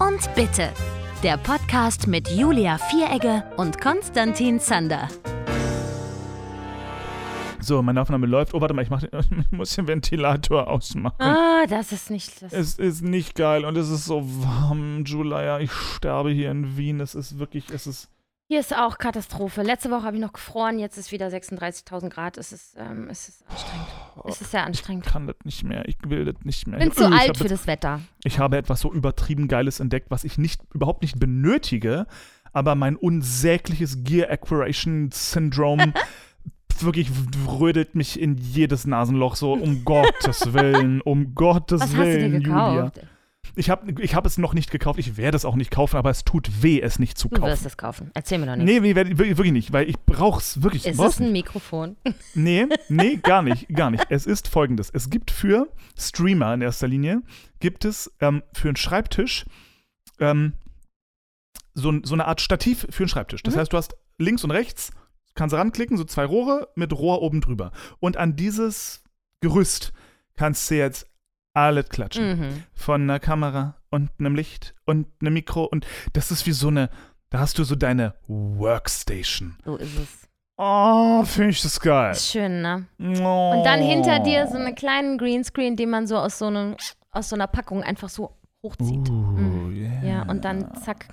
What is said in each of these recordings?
und Bitte. Der Podcast mit Julia Vieregge und Konstantin Zander. So, meine Aufnahme läuft. Oh, warte mal, ich, mach, ich muss den Ventilator ausmachen. Ah, das ist nicht. Das Es ist nicht geil und es ist so warm, Julia. Ich sterbe hier in Wien. Es ist wirklich, es ist. Hier ist auch Katastrophe. Letzte Woche habe ich noch gefroren, jetzt ist wieder 36.000 Grad. Es ist, ähm, es ist anstrengend. Es ist sehr anstrengend. Ich kann das nicht mehr. Ich will das nicht mehr. Ich bin Ich- zu Äh, ich alt für jetzt- das Wetter. Ich habe etwas so übertrieben Geiles entdeckt, was ich nicht, überhaupt nicht benötige, aber mein unsägliches Gear Acquisition Syndrome wirklich rödelt mich in jedes Nasenloch. So, um Gottes Willen, um Gottes Was hast du dir Willen, Julia. Ich habe ich hab es noch nicht gekauft. Ich werde es auch nicht kaufen, aber es tut weh, es nicht zu Du wirst kaufen. es kaufen. Erzähl mir doch nicht. Nee, nee, wirklich nicht, weil ich brauch's wirklich. ist es ein nicht. Mikrofon? Nee, nee, gar nicht, gar nicht. Es ist folgendes. Es gibt für Streamer in erster Linie, gibt es ähm, für einen Schreibtisch ähm, so, so eine Art Stativ für einen Schreibtisch. Das Mhm. heißt, du hast links und rechts, kannst du ranklicken, so zwei Rohre mit Rohr oben drüber. Und an dieses Gerüst kannst du jetzt alles klatschen. Mhm. Von einer Kamera und einem Licht und einem Mikro. Und das ist wie so eine, da hast du so deine Workstation. So ist es. Oh, finde ich das geil. Ist schön, ne? Oh. Und dann hinter dir so einen kleinen Greenscreen, den man so aus so, einem, aus so einer Packung einfach so hochzieht. Uh, Mhm. yeah. Ja, und dann zack,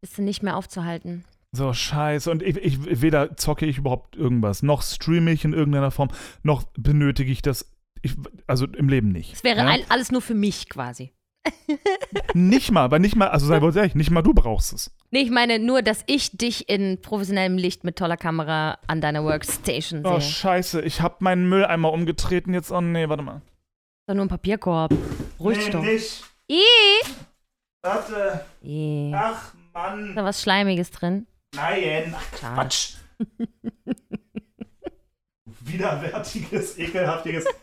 bist du nicht mehr aufzuhalten. So, scheiße. Und ich, ich, weder zocke ich überhaupt irgendwas, noch streame ich in irgendeiner Form, noch benötige ich das. Ich, also im Leben nicht. Es wäre ja? all, alles nur für mich quasi. Nicht mal, aber nicht mal, also sei wohl ehrlich, nicht mal du brauchst es. Nee, ich meine nur, dass ich dich in professionellem Licht mit toller Kamera an deiner Workstation sehe. Oh, scheiße. Ich habe meinen Mülleimer umgetreten jetzt. Oh, nee, warte mal. doch nur ein Papierkorb. Ruhig nee, doch. nicht. Ih. Warte. Ih. Ach, Ist Mann. da was Schleimiges drin? Nein. Ach. Quatsch. Widerwärtiges, ekelhaftiges.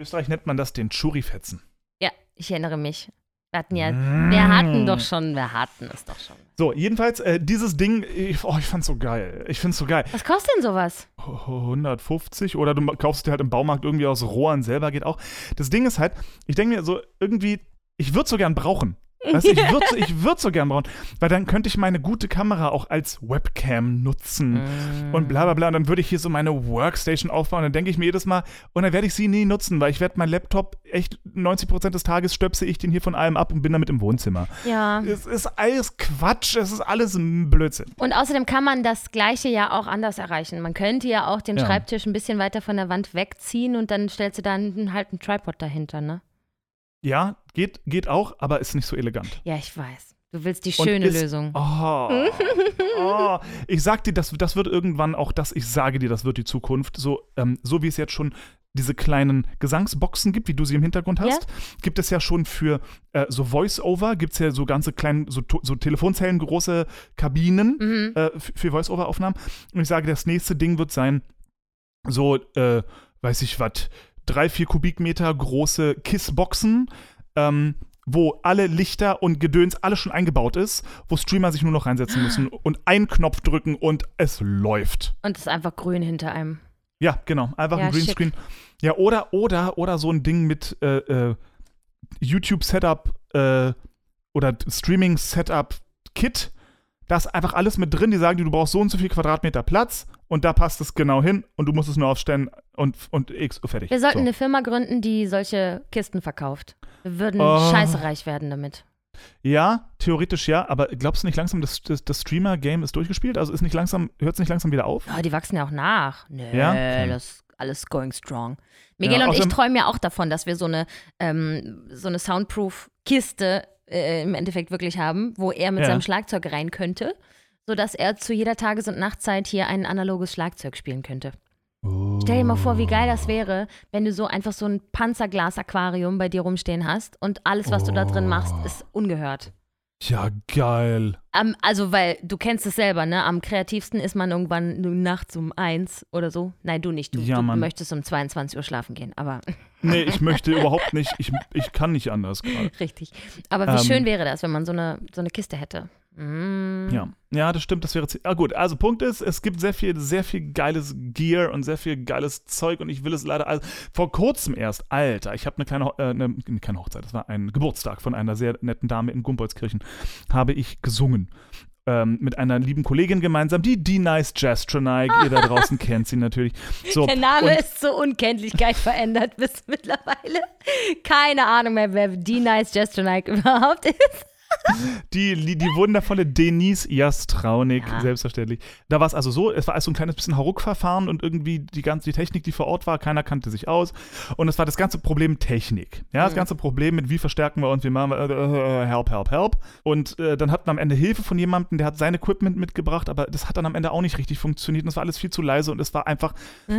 In Österreich nennt man das den Churifetzen. Ja, ich erinnere mich. Wir hatten ja, Mm. wir hatten doch schon, wir hatten es doch schon. So, jedenfalls, äh, dieses Ding, ich, oh, ich fand's so geil. Ich find's so geil. Was kostet denn sowas? 150 oder du kaufst dir halt im Baumarkt irgendwie aus Rohren selber, geht auch. Das Ding ist halt, ich denke mir so, irgendwie, ich würde so gern brauchen. Weißt ich würde so, ich würd so gern brauchen, weil dann könnte ich meine gute Kamera auch als Webcam nutzen Mm. und bla bla bla. Und dann würde ich hier so meine Workstation aufbauen. Dann denke ich mir jedes Mal, und dann werde ich sie nie nutzen, weil ich werde meinen Laptop echt 90% des Tages stöpse ich den hier von allem ab und bin damit im Wohnzimmer. Ja. Es ist alles Quatsch, es ist alles Blödsinn. Und außerdem kann man das Gleiche ja auch anders erreichen. Man könnte ja auch den Ja. Schreibtisch ein bisschen weiter von der Wand wegziehen und dann stellst du dann halt einen Tripod dahinter, ne? Ja, geht, geht auch, aber ist nicht so elegant. Ja, ich weiß. Du willst die schöne ist- Lösung. Oh, oh. Ich sag dir, das, das wird irgendwann auch das, ich sage dir, das wird die Zukunft. So, ähm, so wie es jetzt schon diese kleinen Gesangsboxen gibt, wie du sie im Hintergrund hast, gibt es ja schon für äh, so Voice-Over, gibt es ja so ganze kleine, so, so Telefonzellen, große Kabinen Mhm. äh, für Voice-Over-Aufnahmen. Und ich sage, das nächste Ding wird sein, so, äh, weiß ich was, drei, vier Kubikmeter große Kissboxen, ähm, wo alle Lichter und Gedöns alles schon eingebaut ist, wo Streamer sich nur noch reinsetzen müssen und einen Knopf drücken und es läuft. Und es ist einfach grün hinter einem. Ja, genau, einfach Ja, ein Greenscreen. Ja, oder, oder, oder so ein Ding mit äh, äh, YouTube-Setup äh, oder Streaming-Setup-Kit. Da ist einfach alles mit drin. Die sagen du brauchst so und so viel Quadratmeter Platz und da passt es genau hin und du musst es nur aufstellen und, und X, fertig. Wir sollten so. eine Firma gründen, die solche Kisten verkauft. Wir würden Oh. scheiße reich werden damit. Ja, theoretisch ja, aber glaubst du nicht langsam, das, das, das Streamer-Game ist durchgespielt? Also ist nicht langsam, hört es nicht langsam wieder auf? Ja, die wachsen ja auch nach. Nö, Ja? Okay. das ist alles going strong. Miguel Ja, und ich träumen ja auch davon, dass wir so eine, ähm, so eine Soundproof-Kiste äh, im Endeffekt wirklich haben, wo er mit Ja. seinem Schlagzeug rein könnte, sodass er zu jeder Tages- und Nachtzeit hier ein analoges Schlagzeug spielen könnte. Stell dir mal vor, wie geil das wäre, wenn du so einfach so ein Panzerglas-Aquarium bei dir rumstehen hast und alles, was du da drin machst, Oh. ist ungehört. Ja, geil. Am, also, weil du kennst es selber, ne? Am kreativsten ist man irgendwann nachts um eins oder so. Nein, du nicht. Du, Ja, du möchtest um 22 Uhr schlafen gehen, aber Nee, ich möchte überhaupt nicht. Ich, ich kann nicht anders gerade. richtig. Aber wie Ähm. schön wäre das, wenn man so eine, so eine Kiste hätte. Mm. Ja. Ja, das stimmt, das wäre zie- ah, gut. Also Punkt ist, es gibt sehr viel, sehr viel geiles Gear und sehr viel geiles Zeug und ich will es leider also, vor kurzem erst, Alter, ich habe eine kleine, äh, eine, keine Hochzeit, das war ein Geburtstag von einer sehr netten Dame in Gumbolzkirchen, habe ich gesungen. Ähm, mit einer lieben Kollegin gemeinsam, die die Nice Jastronike, ihr da draußen kennt sie natürlich. So, Der Name ist zur Unkenntlichkeit verändert bis mittlerweile. Keine Ahnung mehr, wer die Nice Jastronike überhaupt ist. Die, die, die wundervolle Denise Jastraunik, Ja. selbstverständlich. Da war es also so, es war also ein kleines bisschen Hauruck-Verfahren und irgendwie die ganze die Technik, die vor Ort war, keiner kannte sich aus. Und es war das ganze Problem Technik. Ja, das ganze Problem mit wie verstärken wir uns, wie machen wir, äh, äh, help, help, help. Und äh, dann hatten wir am Ende Hilfe von jemandem, der hat sein Equipment mitgebracht, aber das hat dann am Ende auch nicht richtig funktioniert und es war alles viel zu leise und es war einfach,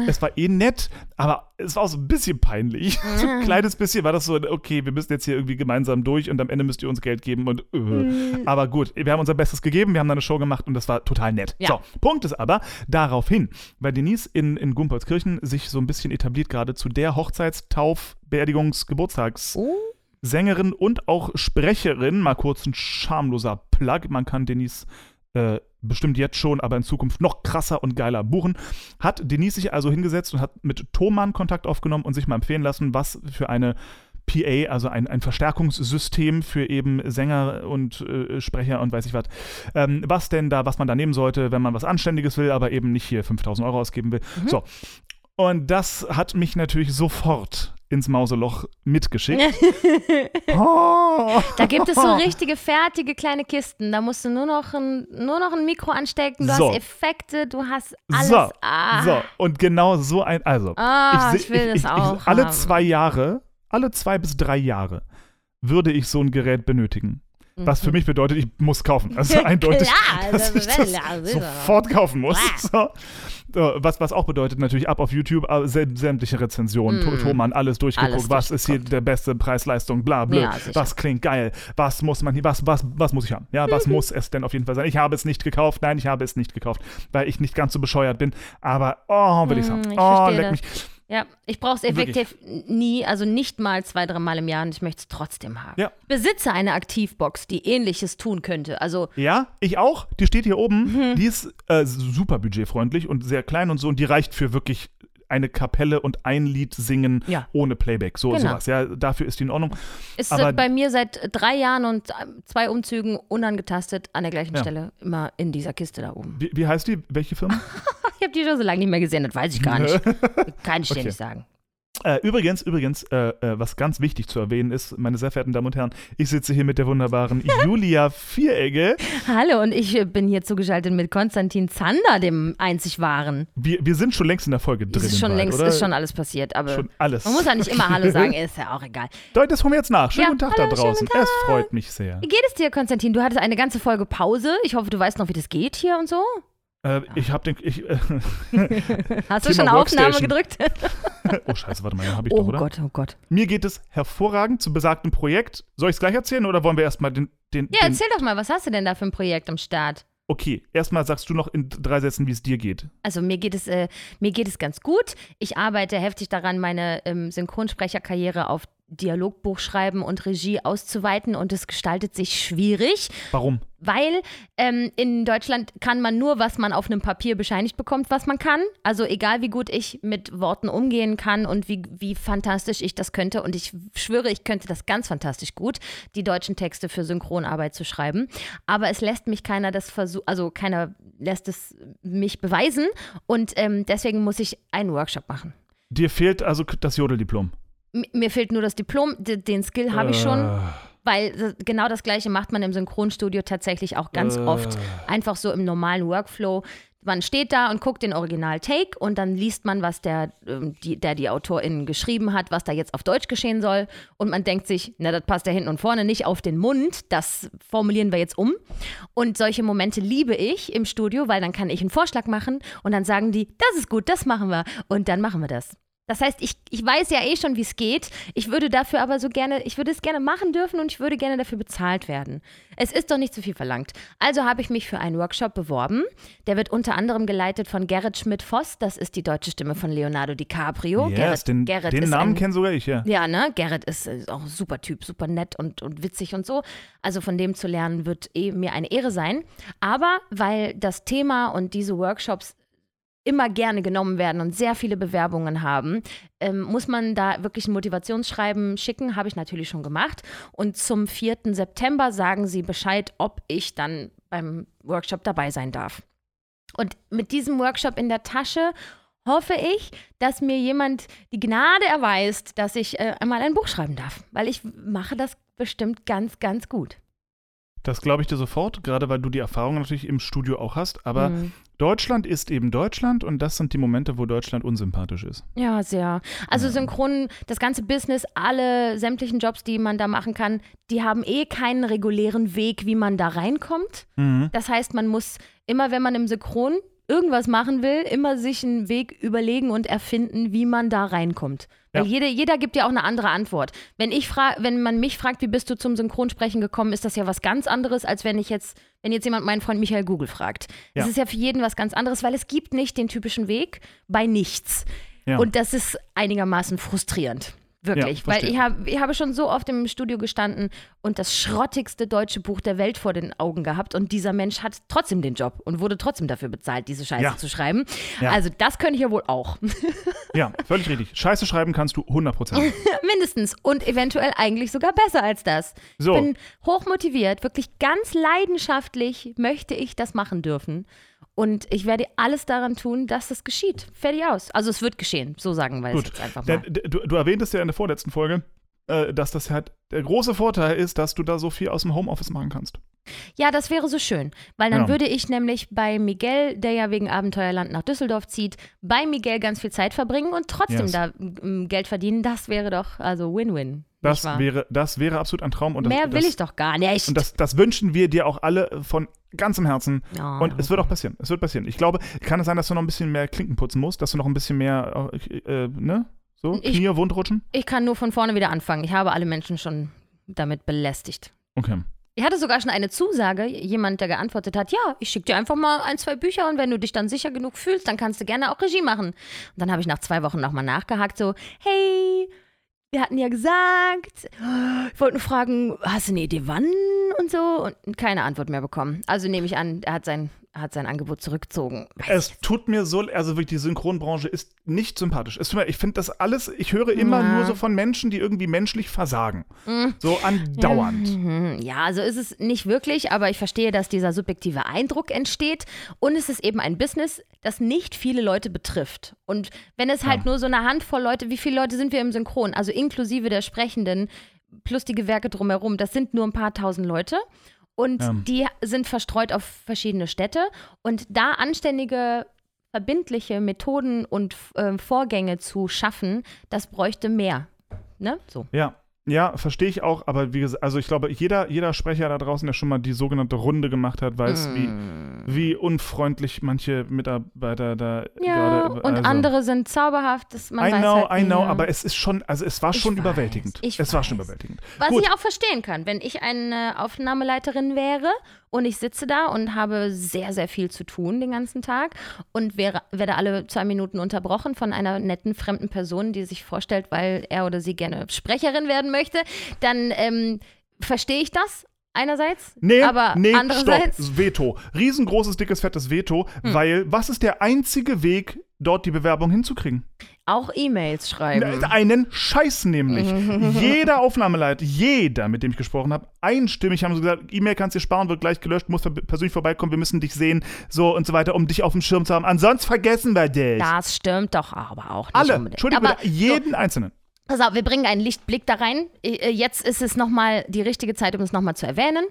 es war eh nett, aber es war auch so ein bisschen peinlich. so ein kleines bisschen war das so, okay, wir müssen jetzt hier irgendwie gemeinsam durch und am Ende müsst ihr uns Geld geben und äh. aber gut, wir haben unser Bestes gegeben, wir haben dann eine Show gemacht und das war total nett. Ja. So, Punkt ist aber, daraufhin, weil Denise in, in Gumpolskirchen sich so ein bisschen etabliert gerade zu der Hochzeitstauf, Beerdigungs, Geburtstags Oh. Sängerin und auch Sprecherin, mal kurz ein schamloser Plug, man kann Denise äh, bestimmt jetzt schon, aber in Zukunft noch krasser und geiler buchen, hat Denise sich also hingesetzt und hat mit Thomann Kontakt aufgenommen und sich mal empfehlen lassen, was für eine PA, also ein, ein Verstärkungssystem für eben Sänger und äh, Sprecher und weiß ich was, ähm, was denn da, was man da nehmen sollte, wenn man was Anständiges will, aber eben nicht hier 5000 Euro ausgeben will. So. Und das hat mich natürlich sofort ins Mauseloch mitgeschickt. oh. Da gibt es so richtige fertige kleine Kisten. Da musst du nur noch ein, nur noch ein Mikro anstecken. Du So. hast Effekte, du hast alles. So, ah. so, und genau so ein, also, Ah, seh- ich will das auch alle haben. zwei Jahre, alle zwei bis drei Jahre würde ich so ein Gerät benötigen. Was für mich bedeutet, ich muss kaufen. Also eindeutig, Mhm. Klar, dass das ich das sofort kaufen muss. So. Was, was auch bedeutet natürlich ab auf YouTube äh, säm- sämtliche Rezensionen, Mm. Thomann, alles durchgeguckt, Alles was ist hier der beste Preis-Leistung, bla bla, Ja, was klingt geil, was muss man hier, was, was, was muss ich haben? Ja, Mhm. was muss es denn auf jeden Fall sein? Ich habe es nicht gekauft, nein, ich habe es nicht gekauft, weil ich nicht ganz so bescheuert bin, aber oh, will ich Mm, sagen. ich Oh, leck das. Ja, ich brauche es effektiv nie, also nicht mal zwei, dreimal im Jahr und ich möchte es trotzdem haben. Ja. Besitze eine Aktivbox, die ähnliches tun könnte. Also, Ja, ich auch. Die steht hier oben. Mhm. Die ist äh, super budgetfreundlich und sehr klein und so. Und die reicht für wirklich eine Kapelle und ein Lied singen Ja. ohne Playback. So Genau. sowas. Ja, dafür ist die in Ordnung. ist Aber- bei mir seit drei Jahren und ähm, zwei Umzügen unangetastet an der gleichen Ja. Stelle immer in dieser Kiste da oben. Wie, wie heißt die? Welche Firma? Ich habe die schon so lange nicht mehr gesehen, das weiß ich gar nicht. Kann ich dir Okay. nicht sagen. Äh, übrigens, übrigens, äh, äh, was ganz wichtig zu erwähnen ist, meine sehr verehrten Damen und Herren, ich sitze hier mit der wunderbaren Julia Vieregge. Hallo und ich äh, bin hier zugeschaltet mit Konstantin Zander, dem einzig wahren. Wir, wir sind schon längst in der Folge drin. ist schon bald, längst, oder? ist schon alles passiert, aber Schon alles. man muss ja nicht immer Hallo sagen, ist ja auch egal. Leute, das holen wir jetzt nach. Schönen Ja, guten Tag hallo, da draußen. guten Es freut mich sehr. Wie geht es dir, Konstantin? Du hattest eine ganze Folge Pause. Ich hoffe, du weißt noch, wie das geht hier und so. Äh, ich habe den. Ich, äh, Hast du schon Aufnahme gedrückt? oh, Scheiße, warte mal, ja, habe ich oh doch, oder? Gott, oh Gott. Mir geht es hervorragend zu besagtem Projekt. Soll ich es gleich erzählen oder wollen wir erstmal den, den, Ja, den. erzähl doch mal, was hast du denn da für ein Projekt am Start? Okay, erstmal sagst du noch in drei Sätzen, wie es dir geht. Also mir geht es, äh, mir geht es ganz gut. Ich arbeite heftig daran, meine ähm, Synchronsprecherkarriere auf Dialogbuch schreiben und Regie auszuweiten und es gestaltet sich schwierig, Warum? weil ähm, in Deutschland kann man nur, was man auf einem Papier bescheinigt bekommt, was man kann. Also egal wie gut ich mit Worten umgehen kann und wie, wie fantastisch ich das könnte und ich schwöre, ich könnte das ganz fantastisch gut, die deutschen Texte für Synchronarbeit zu schreiben. Aber es lässt mich keiner das versuchen, also keiner lässt es mich beweisen und ähm, deswegen muss ich einen Workshop machen. Dir fehlt also das Jodeldiplom. Mir fehlt nur das Diplom, den Skill habe ich schon. Äh, Weil genau das Gleiche macht man im Synchronstudio tatsächlich auch ganz Äh. oft. Einfach so im normalen Workflow. Man steht da und guckt den Original-Take und dann liest man, was der, ähm, die, der die AutorInnen geschrieben hat, was da jetzt auf Deutsch geschehen soll. Und man denkt sich, na, das passt ja hinten und vorne nicht auf den Mund. Das formulieren wir jetzt um. Und solche Momente liebe ich im Studio, weil dann kann ich einen Vorschlag machen und dann sagen die, das ist gut, das machen wir. Und dann machen wir das. Das heißt, ich, ich weiß ja eh schon, wie es geht. Ich würde dafür aber so gerne, ich würde es gerne machen dürfen und ich würde gerne dafür bezahlt werden. Es ist doch nicht zu viel verlangt. Also habe ich mich für einen Workshop beworben. Der wird unter anderem geleitet von Gerrit Schmidt-Voss. Das ist die deutsche Stimme von Leonardo DiCaprio. Yes, Gerrit, den, Gerrit den ist Namen kenne sogar ich, ja. Ja, ne? Gerrit ist, ist auch ein super Typ, super nett und, und witzig und so. Also von dem zu lernen wird eh mir eine Ehre sein. Aber weil das Thema und diese Workshops immer gerne genommen werden und sehr viele Bewerbungen haben, ähm, muss man da wirklich ein Motivationsschreiben schicken. Habe ich natürlich schon gemacht. Und zum 4. September sagen sie Bescheid, ob ich dann beim Workshop dabei sein darf. Und mit diesem Workshop in der Tasche hoffe ich, dass mir jemand die Gnade erweist, dass ich äh, einmal ein Buch schreiben darf. Weil ich mache das bestimmt ganz, ganz gut. Das glaube ich dir sofort, gerade weil du die Erfahrung natürlich im Studio auch hast. Aber Mhm. Deutschland ist eben Deutschland und das sind die Momente, wo Deutschland unsympathisch ist. Ja, sehr. Also synchron, das ganze Business, alle sämtlichen Jobs, die man da machen kann, die haben eh keinen regulären Weg, wie man da reinkommt. Mhm. Das heißt, man muss immer, wenn man im Synchron irgendwas machen will, immer sich einen Weg überlegen und erfinden, wie man da reinkommt. Weil Ja. jeder, jeder gibt ja auch eine andere Antwort. Wenn ich fra wenn man mich fragt, wie bist du zum Synchronsprechen gekommen, ist das ja was ganz anderes, als wenn ich jetzt, wenn jetzt jemand meinen Freund Michael Google fragt. Das Ja. ist ja für jeden was ganz anderes, weil es gibt nicht den typischen Weg bei nichts. Ja. Und das ist einigermaßen frustrierend. Wirklich. Ja, Weil ich, hab, ich habe schon so oft im Studio gestanden und das schrottigste deutsche Buch der Welt vor den Augen gehabt. Und dieser Mensch hat trotzdem den Job und wurde trotzdem dafür bezahlt, diese Scheiße Ja. zu schreiben. Ja. Also das könnte ich ja wohl auch. Ja, völlig richtig. Scheiße schreiben kannst du 100%. Mindestens. Und eventuell eigentlich sogar besser als das. So. Ich bin hochmotiviert, wirklich ganz leidenschaftlich möchte ich das machen dürfen. Und ich werde alles daran tun, dass das geschieht. Fertig aus. Also es wird geschehen, so sagen wir es Gut. jetzt einfach mal. Du, du erwähntest ja in der vorletzten Folge, äh, dass das halt der große Vorteil ist, dass du da so viel aus dem Homeoffice machen kannst. Ja, das wäre so schön, weil dann Ja. würde ich nämlich bei Miguel, der ja wegen Abenteuerland nach Düsseldorf zieht, bei Miguel ganz viel Zeit verbringen und trotzdem Yes. da ähm, Geld verdienen. Das wäre doch also Win-Win. Das wäre, das wäre absolut ein Traum. Und das, Mehr will das, ich doch gar nicht. Und das, das wünschen wir dir auch alle von ganzem Herzen. Ja, Und es wird auch passieren. Es wird passieren. Ich glaube, kann es sein, dass du noch ein bisschen mehr Klinken putzen musst, dass du noch ein bisschen mehr, äh, äh, ne? So, Ich- Knie, Wund rutschen? ich kann nur von vorne wieder anfangen. Ich habe alle Menschen schon damit belästigt. Okay. Ich hatte sogar schon eine Zusage, jemand, der geantwortet hat, ja, ich schicke dir einfach mal ein, zwei Bücher und wenn du dich dann sicher genug fühlst, dann kannst du gerne auch Regie machen. Und dann habe ich nach zwei Wochen nochmal nachgehakt, so, hey, wir hatten ja gesagt, ich wollte nur fragen, hast du eine Idee, wann und so? Und keine Antwort mehr bekommen. Also nehme ich an, er hat sein, hat sein Angebot zurückgezogen. Weiß Es tut mir so, also wirklich, die Synchronbranche ist nicht sympathisch. Es ich finde das alles, ich höre immer Ja. nur so von Menschen, die irgendwie menschlich versagen. So andauernd. Mhm. Ja, so ist es nicht wirklich, aber ich verstehe, dass dieser subjektive Eindruck entsteht. Und es ist eben ein Business, das nicht viele Leute betrifft. Und wenn es halt Ja. nur so eine Handvoll Leute, wie viele Leute sind wir im Synchron? Also inklusive der Sprechenden plus die Gewerke drumherum, das sind nur ein paar tausend Leute. Und Ja. die sind verstreut auf verschiedene Städte. Und da anständige, verbindliche Methoden und äh, Vorgänge zu schaffen, das bräuchte mehr. Ne? So. Ja. Ja, verstehe ich auch, aber wie gesagt, also ich glaube, jeder, jeder Sprecher da draußen, der schon mal die sogenannte Runde gemacht hat, weiß, Mm. wie, wie unfreundlich manche Mitarbeiter da Ja, gerade. und also, andere sind zauberhaft. Das, man I weiß know, halt I know, nie. aber es ist schon, also es war Ich schon weiß, überwältigend. ich es war schon weiß. überwältigend. Was Gut. ich auch verstehen kann, wenn ich eine Aufnahmeleiterin wäre und ich sitze da und habe sehr, sehr viel zu tun den ganzen Tag und wäre, werde alle zwei Minuten unterbrochen von einer netten fremden Person, die sich vorstellt, weil er oder sie gerne Sprecherin werden möchte, dann ähm, verstehe ich das einerseits, Nee, aber nee, andererseits stopp. Veto. Riesengroßes, dickes, fettes Veto, Hm. weil was ist der einzige Weg, dort die Bewerbung hinzukriegen? auch E-Mails schreiben. Einen Scheiß nämlich. jeder Aufnahmeleiter, jeder, mit dem ich gesprochen habe, einstimmig haben sie gesagt, E-Mail kannst du dir sparen, wird gleich gelöscht, musst persönlich vorbeikommen, wir müssen dich sehen, so und so weiter, um dich auf dem Schirm zu haben. Ansonsten vergessen wir dich. Das stimmt doch aber auch nicht Alle, unbedingt. Entschuldigung, aber jeden Einzelnen. Pass auf, wir bringen einen Lichtblick da rein. Äh, Jetzt ist es nochmal die richtige Zeit, um es nochmal zu erwähnen.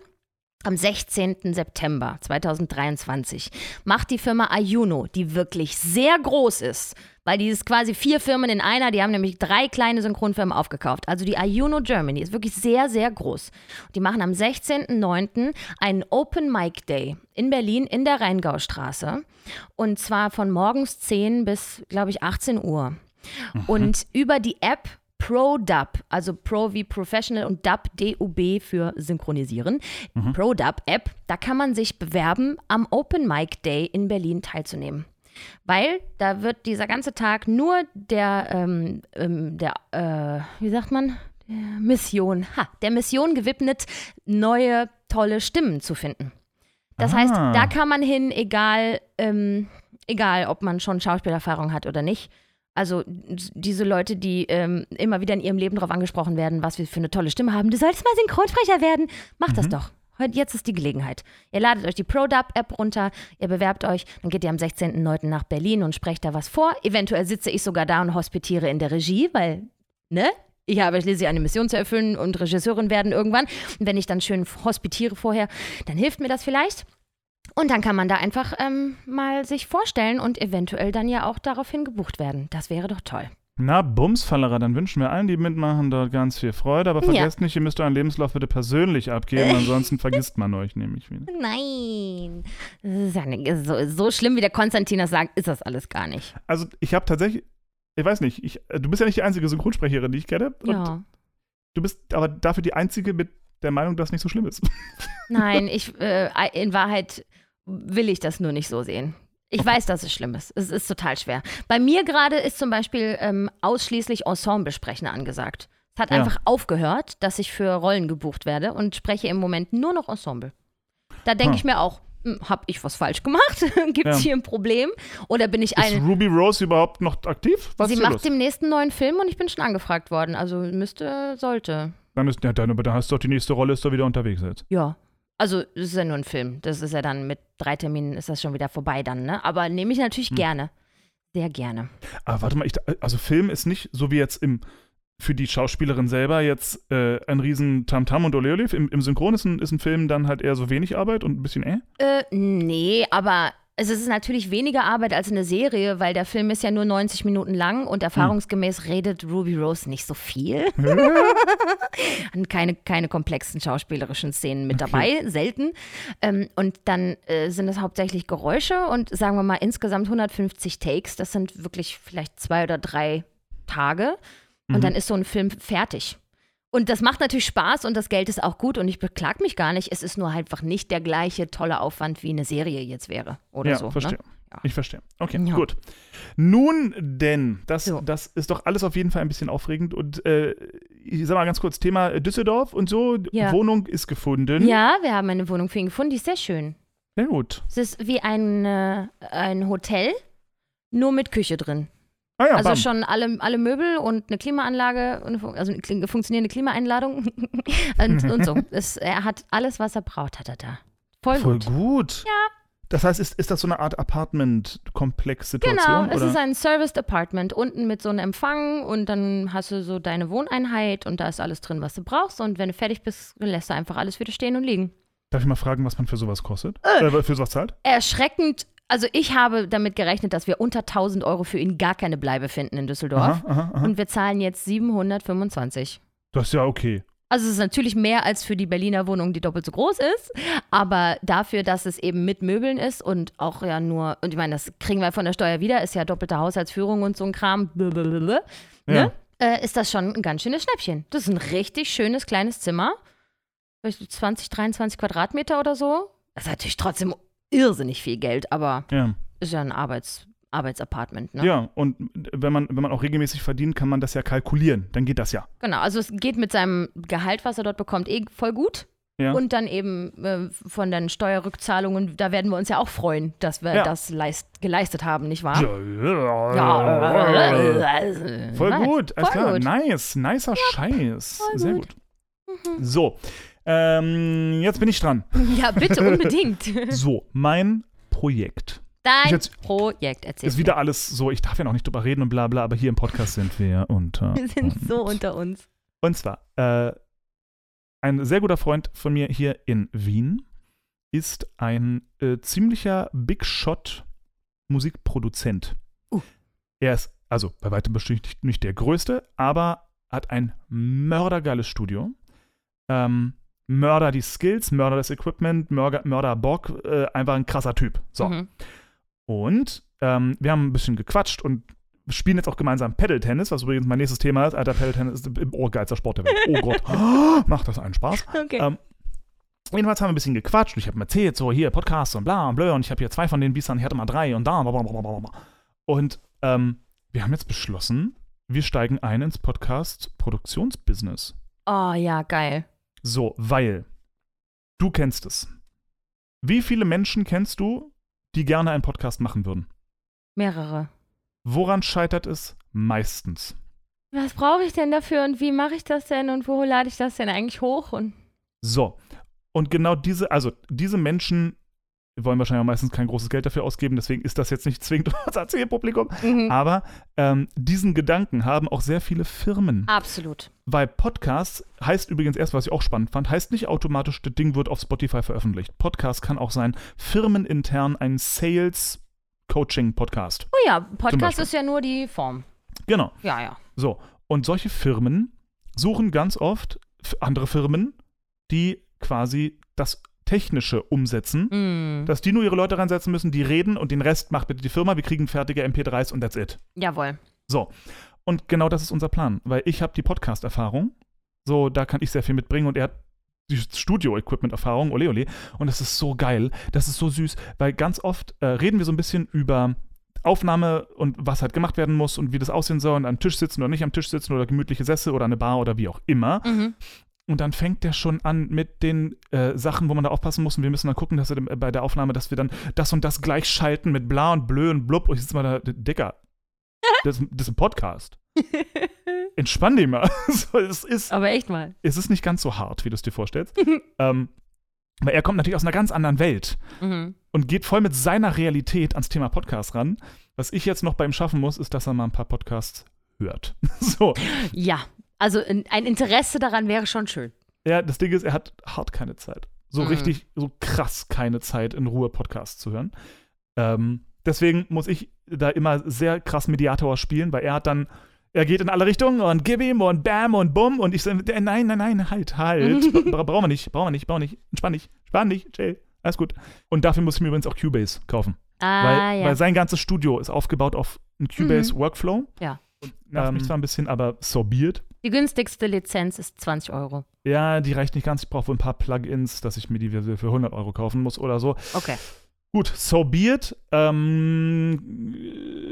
Am 16. September 2023 macht die Firma Ayuno, die wirklich sehr groß ist, weil die ist quasi vier Firmen in einer, die haben nämlich drei kleine Synchronfirmen aufgekauft. Also die Ayuno Germany ist wirklich sehr, sehr groß. Die machen am 16.09. einen Open Mic Day in Berlin in der Rheingaustraße. Und zwar von morgens 10 bis, glaube ich, 18 Uhr. Mhm. Und über die App ProDub, also Pro wie Professional und Dub, D-U-B für Synchronisieren, Mhm. ProDub-App, da kann man sich bewerben, am Open Mic Day in Berlin teilzunehmen. Weil da wird dieser ganze Tag nur der, ähm, ähm, der äh, wie sagt man, der Mission, ha, der Mission gewidmet, neue tolle Stimmen zu finden. Das heißt, Ah. da kann man hin, egal, ähm, egal, ob man schon Schauspielerfahrung hat oder nicht. Also diese Leute, die ähm, immer wieder in ihrem Leben darauf angesprochen werden, was wir für eine tolle Stimme haben. Du solltest mal Synchronsprecher werden. Macht das doch. Heute, jetzt ist die Gelegenheit. Ihr ladet euch die ProDub-App runter, ihr bewerbt euch, dann geht ihr am 16.09. nach Berlin und sprecht da was vor. Eventuell sitze ich sogar da und hospitiere in der Regie, weil, ne? Ich habe schließlich eine Mission zu erfüllen und Regisseurin werden irgendwann. Und wenn ich dann schön hospitiere vorher, dann hilft mir das vielleicht. Und dann kann man da einfach ähm, mal sich vorstellen und eventuell dann ja auch daraufhin gebucht werden. Das wäre doch toll. Na, Bumsfallerer, dann wünschen wir allen, die mitmachen, dort ganz viel Freude. Aber Ja. vergesst nicht, ihr müsst euren Lebenslauf bitte persönlich abgeben, ansonsten vergisst man euch nämlich wieder. Nein. Ja nicht, so, so schlimm, wie der Konstantin das sagt, ist das alles gar nicht. Also, ich habe tatsächlich, ich weiß nicht, ich, du bist ja nicht die einzige Synchronsprecherin, die ich kenne. Ja. du bist aber dafür die einzige mit der Meinung, dass nicht so schlimm ist. Nein, ich, äh, in Wahrheit will ich das nur nicht so sehen. Ich weiß, dass es schlimm ist. Es ist total schwer. Bei mir gerade ist zum Beispiel ähm, ausschließlich Ensemblesprechen angesagt. Es hat Ja. einfach aufgehört, dass ich für Rollen gebucht werde und spreche im Moment nur noch Ensemble. Da denke Hm. ich mir auch, hm, habe ich was falsch gemacht? Gibt es Ja. hier ein Problem? Oder bin ich Ist eine. Ruby Rose überhaupt noch aktiv? Was Sie ist macht los? den nächsten neuen Film und ich bin schon angefragt worden. Also müsste, sollte. Dann ist, ja, dann, aber dann hast du doch die nächste Rolle, ist doch wieder unterwegs jetzt. Ja. Also, es ist ja nur ein Film. Das ist ja dann mit drei Terminen ist das schon wieder vorbei dann, ne? Aber nehme ich Hm. natürlich gerne. Sehr gerne. Aber warte mal, ich, also Film ist nicht so wie jetzt im für die Schauspielerin selber jetzt äh, ein riesen Tamtam und Oleole. Im, Im Synchron ist ein, ist ein Film dann halt eher so wenig Arbeit und ein bisschen äh. Äh, nee, aber es ist natürlich weniger Arbeit als eine Serie, weil der Film ist ja nur 90 Minuten lang und erfahrungsgemäß redet Ruby Rose nicht so viel. und keine, keine komplexen schauspielerischen Szenen mit dabei, selten. Ähm, und dann äh, sind es hauptsächlich Geräusche und sagen wir mal insgesamt 150 Takes. Das sind wirklich vielleicht zwei oder drei Tage. Und Mhm. dann ist so ein Film fertig. Und das macht natürlich Spaß und das Geld ist auch gut und ich beklag mich gar nicht. Es ist nur einfach nicht der gleiche tolle Aufwand, wie eine Serie jetzt wäre oder ja, so. verstehe. Ne? Ja. Ich verstehe. Okay, Ja. gut. Nun denn, das, So. das ist doch alles auf jeden Fall ein bisschen aufregend. Und äh, ich sag mal ganz kurz, Thema Düsseldorf und so, Ja. Wohnung ist gefunden. Ja, wir haben eine Wohnung für ihn gefunden, die ist sehr schön. Sehr gut. Es ist wie ein, äh, ein Hotel, nur mit Küche drin. Ah ja, also bam. schon alle, alle Möbel und eine Klimaanlage, also eine funktionierende Klimaeinladung und, und so. Es, er hat alles, was er braucht, hat er da. Voll, Voll gut. gut. Ja. Das heißt, ist, ist das so eine Art Apartment-Komplex-Situation? Genau, es oder? ist ein Serviced Apartment, unten mit so einem Empfang und dann hast du so deine Wohneinheit und da ist alles drin, was du brauchst und wenn du fertig bist, lässt du einfach alles wieder stehen und liegen. Darf ich mal fragen, was man für sowas kostet? Äh, für sowas zahlt? Erschreckend, also ich habe damit gerechnet, dass wir unter 1000 Euro für ihn gar keine Bleibe finden in Düsseldorf Aha, aha, aha. und wir zahlen jetzt 725. Das ist ja okay. Also es ist natürlich mehr als für die Berliner Wohnung, die doppelt so groß ist, aber dafür, dass es eben mit Möbeln ist und auch ja nur, und ich meine, das kriegen wir von der Steuer wieder, ist ja doppelte Haushaltsführung und so ein Kram, blablabla, Ja. ne? äh, ist das schon ein ganz schönes Schnäppchen. Das ist ein richtig schönes kleines Zimmer, vielleicht so 20, 23 Quadratmeter oder so. Das ist natürlich trotzdem irrsinnig viel Geld, aber Ja. ist ja ein Arbeits, Arbeitsapartment, ne? ja, und wenn man, wenn man auch regelmäßig verdient, kann man das ja kalkulieren. Dann geht das ja. Genau, also es geht mit seinem Gehalt, was er dort bekommt, eh voll gut. Ja. Und dann eben äh, von den Steuerrückzahlungen, da werden wir uns ja auch freuen, dass wir Ja. das leist, geleistet haben, nicht wahr? Ja. Voll Was? gut, alles Voll klar. gut. Nice, nicer Scheiß. voll Sehr gut. gut. So, ähm, jetzt bin ich dran. Ja, bitte, unbedingt. So, mein Projekt. Dein jetzt- Projekt, erzähl. Ist wieder alles so, ich darf ja noch nicht drüber reden und bla bla, aber hier im Podcast sind wir unter. wir sind so unter uns. Und zwar, äh, ein sehr guter Freund von mir hier in Wien ist ein äh, ziemlicher Big Shot Musikproduzent. Uh. Er ist, also bei weitem bestimmt nicht, nicht der größte, aber hat ein mördergeiles Studio. Ähm, Mörder die Skills, Mörder das Equipment, Mörder, Mörder Bock, äh, einfach ein krasser Typ. So. Mhm. Und ähm, wir haben ein bisschen gequatscht und spielen jetzt auch gemeinsam Paddle-Tennis, was übrigens mein nächstes Thema ist. Alter, Paddle-Tennis ist im ohrgeilster Sport der Welt. Oh Gott, macht das einen Spaß. Okay. Ähm, Jedenfalls haben wir ein bisschen gequatscht. Ich habe ihm erzählt, so hier Podcast und bla und blö. Und ich habe hier zwei von den Biestern, ich hatte mal drei und da. Blablabla. Und ähm, wir haben jetzt beschlossen, wir steigen ein ins Podcast-Produktionsbusiness. Oh ja, geil. So, weil du kennst es. Wie viele Menschen kennst du, die gerne einen Podcast machen würden? Mehrere. Woran scheitert es meistens? Was brauche ich denn dafür und wie mache ich das denn und wo lade ich das denn eigentlich hoch? Und So. Und genau diese, also diese Menschen wollen wahrscheinlich auch meistens kein großes Geld dafür ausgeben, deswegen ist das jetzt nicht zwingend unser Zielpublikum. Mhm. Aber ähm, diesen Gedanken haben auch sehr viele Firmen. Absolut. Weil Podcast heißt übrigens erst, was ich auch spannend fand, heißt nicht automatisch, das Ding wird auf Spotify veröffentlicht. Podcast kann auch sein, firmenintern ein Sales-Coaching-Podcast. Oh ja, Podcast ist ja nur die Form. Genau. Ja, ja. So. Und solche Firmen suchen ganz oft andere Firmen, die quasi das Technische umsetzen. Mm. Dass die nur ihre Leute reinsetzen müssen, die reden und den Rest macht bitte die Firma. Wir kriegen fertige MP3s und that's it. Jawohl. So. Und genau das ist unser Plan, weil ich habe die Podcast-Erfahrung. So, da kann ich sehr viel mitbringen und er hat die Studio-Equipment-Erfahrung, ole ole. Und das ist so geil, das ist so süß, weil ganz oft äh, reden wir so ein bisschen über Aufnahme und was halt gemacht werden muss und wie das aussehen soll und am Tisch sitzen oder nicht am Tisch sitzen oder gemütliche Sessel oder eine Bar oder wie auch immer. Mhm. Und dann fängt der schon an mit den äh, Sachen, wo man da aufpassen muss. Und wir müssen dann gucken, dass wir dem- bei der Aufnahme, dass wir dann das und das gleich schalten mit bla und blö und blub. Und ich sitze mal da, Dicker, das, das ist ein Podcast. Entspann dich mal. so, es, ist, Aber echt mal. es ist nicht ganz so hart, wie du es dir vorstellst. ähm, weil er kommt natürlich aus einer ganz anderen Welt Mhm. und geht voll mit seiner Realität ans Thema Podcast ran. Was ich jetzt noch bei ihm schaffen muss, ist, dass er mal ein paar Podcasts hört. so. Ja, also in- ein Interesse daran wäre schon schön. Ja, das Ding ist, er hat hart keine Zeit. So Mhm. richtig, so krass keine Zeit, in Ruhe Podcasts zu hören. Ähm, deswegen muss ich da immer sehr krass Mediator spielen, weil er hat dann, er geht in alle Richtungen und gib ihm und bam und bumm und ich sage, nein, nein, nein, halt, halt. Bra brauchen wir nicht, brauchen wir nicht, brauchen wir nicht. Entspann dich, entspann dich, chill, alles gut. Und dafür muss ich mir übrigens auch Cubase kaufen. Ah, weil, ja. weil sein ganzes Studio ist aufgebaut auf einen Cubase-Workflow. Ja. Nervt Ähm. mich zwar ein bisschen, aber so be it. Die günstigste Lizenz ist 20 Euro. Ja, die reicht nicht ganz. Ich brauche wohl ein paar Plugins, dass ich mir die für für 100 Euro kaufen muss oder so. Okay. Gut, so be it. Ähm,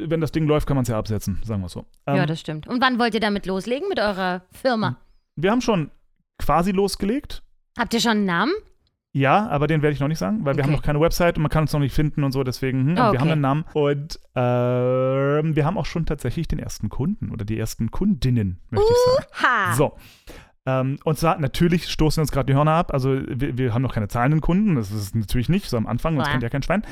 wenn das Ding läuft, kann man es ja absetzen, sagen wir so. Ähm, ja, das stimmt. Und wann wollt ihr damit loslegen mit eurer Firma? wir haben schon quasi losgelegt. Habt ihr schon einen Namen? Ja, aber den werde ich noch nicht sagen, weil wir Okay. haben noch keine Website und man kann uns noch nicht finden und so, deswegen, hm, Ah, wir haben okay. einen Namen. Und ähm, wir haben auch schon tatsächlich den ersten Kunden oder die ersten Kundinnen, möchte ich sagen. Ha! So. Ähm, und zwar, natürlich stoßen uns gerade die Hörner ab. Also, wir, wir haben noch keine zahlenden Kunden. Das ist natürlich nicht so am Anfang, sonst Klar. kennt ja kein Schwein.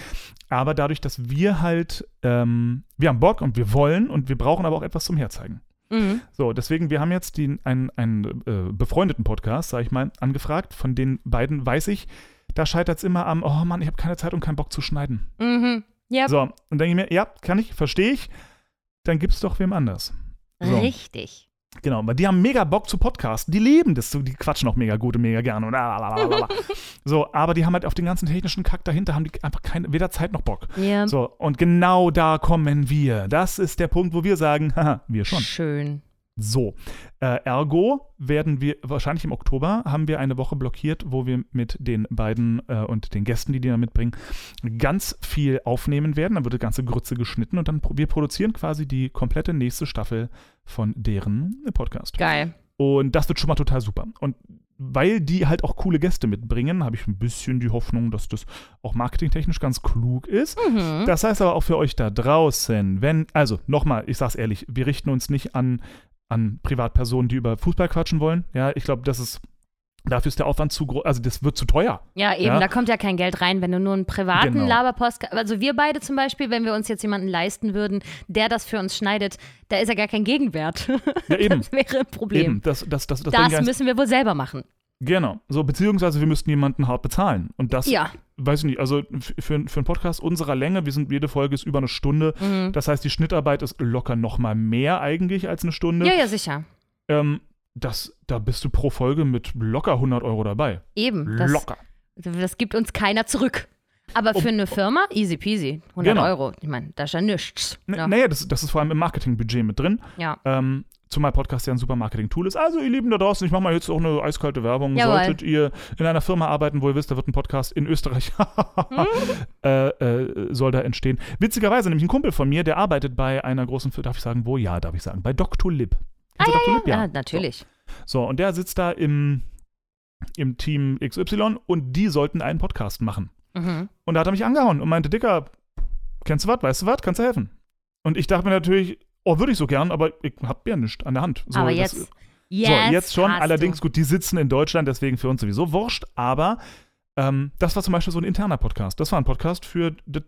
Aber dadurch, dass wir halt, ähm, wir haben Bock und wir wollen und wir brauchen aber auch etwas zum Herzeigen. Mhm. So, deswegen, wir haben jetzt den, einen, einen äh, befreundeten Podcast, sag ich mal, angefragt. Von den beiden weiß ich, da scheitert es immer am, oh Mann, ich habe keine Zeit und keinen Bock zu schneiden. Mhm. Ja, So, und denke ich mir, ja, kann ich, verstehe ich. Dann gibt's doch wem anders. So. richtig. Genau, weil die haben mega Bock zu podcasten. Die leben das, die quatschen auch mega gut und mega gerne und lalalala. So, aber die haben halt auf den ganzen technischen Kack dahinter, haben die einfach keine, weder Zeit noch Bock. Ja. So, und genau da kommen wir. Das ist der Punkt, wo wir sagen, haha, wir schon. Schön. So, äh, ergo werden wir, wahrscheinlich im Oktober, haben wir eine Woche blockiert, wo wir mit den beiden äh, und den Gästen, die die da mitbringen, ganz viel aufnehmen werden. Dann wird die ganze Grütze geschnitten und dann wir produzieren quasi die komplette nächste Staffel von deren Podcast. Geil. Und das wird schon mal total super. Und weil die halt auch coole Gäste mitbringen, habe ich ein bisschen die Hoffnung, dass das auch marketingtechnisch ganz klug ist. Mhm. Das heißt aber auch für euch da draußen, wenn, also nochmal, ich sag's ehrlich, wir richten uns nicht an, an Privatpersonen, die über Fußball quatschen wollen. Ja, ich glaube, das ist, dafür ist der Aufwand zu groß, also das wird zu teuer. Ja, eben, Ja. da kommt ja kein Geld rein, wenn du nur einen privaten Genau. Laberpost. Also wir beide zum Beispiel, wenn wir uns jetzt jemanden leisten würden, der das für uns schneidet, da ist ja gar kein Gegenwert. Ja, eben. Das wäre ein Problem. Eben, das, das, das, das, Das müssen wir wohl selber machen. Genau, so, beziehungsweise wir müssten jemanden hart bezahlen. Und das, Ja. weiß ich nicht, also für, für einen Podcast unserer Länge, wir sind, jede Folge ist über eine Stunde. Mhm. Das heißt, die Schnittarbeit ist locker noch mal mehr eigentlich als eine Stunde. Ja, ja, sicher. Ähm, das, da bist du pro Folge mit locker 100 Euro dabei. Eben. Das, locker. das gibt uns keiner zurück. Aber für eine Firma, easy peasy. 100 Genau. Euro. Ich meine, das ist ja nichts. N Ja. Naja, das, das ist vor allem im Marketingbudget mit drin. ja. Ähm, zumal Podcast ja ein super Marketing-Tool ist. Also, ihr Lieben da draußen, ich mache mal jetzt auch eine eiskalte Werbung. Jawohl. Solltet ihr in einer Firma arbeiten, wo ihr wisst, da wird ein Podcast in Österreich, Hm? äh, äh, soll da entstehen. Witzigerweise, nämlich ein Kumpel von mir, der arbeitet bei einer großen Firma, darf ich sagen, wo? Ja, darf ich sagen, bei Dr. Lib. Kennst du Dr. Lib? ja, natürlich. So, und der sitzt da im, im Team XY und die sollten einen Podcast machen. Mhm. Und da hat er mich angehauen und meinte, Dicker, kennst du was, weißt du was, kannst du helfen? Und ich dachte mir natürlich, oh, würde ich so gern, aber ich hab ja nichts an der Hand. So, Aber das- jetzt, so, jetzt, jetzt schon. Allerdings, du. gut, die sitzen in Deutschland, deswegen für uns sowieso wurscht. Aber ähm, das war zum Beispiel so ein interner Podcast. Das war ein Podcast für das,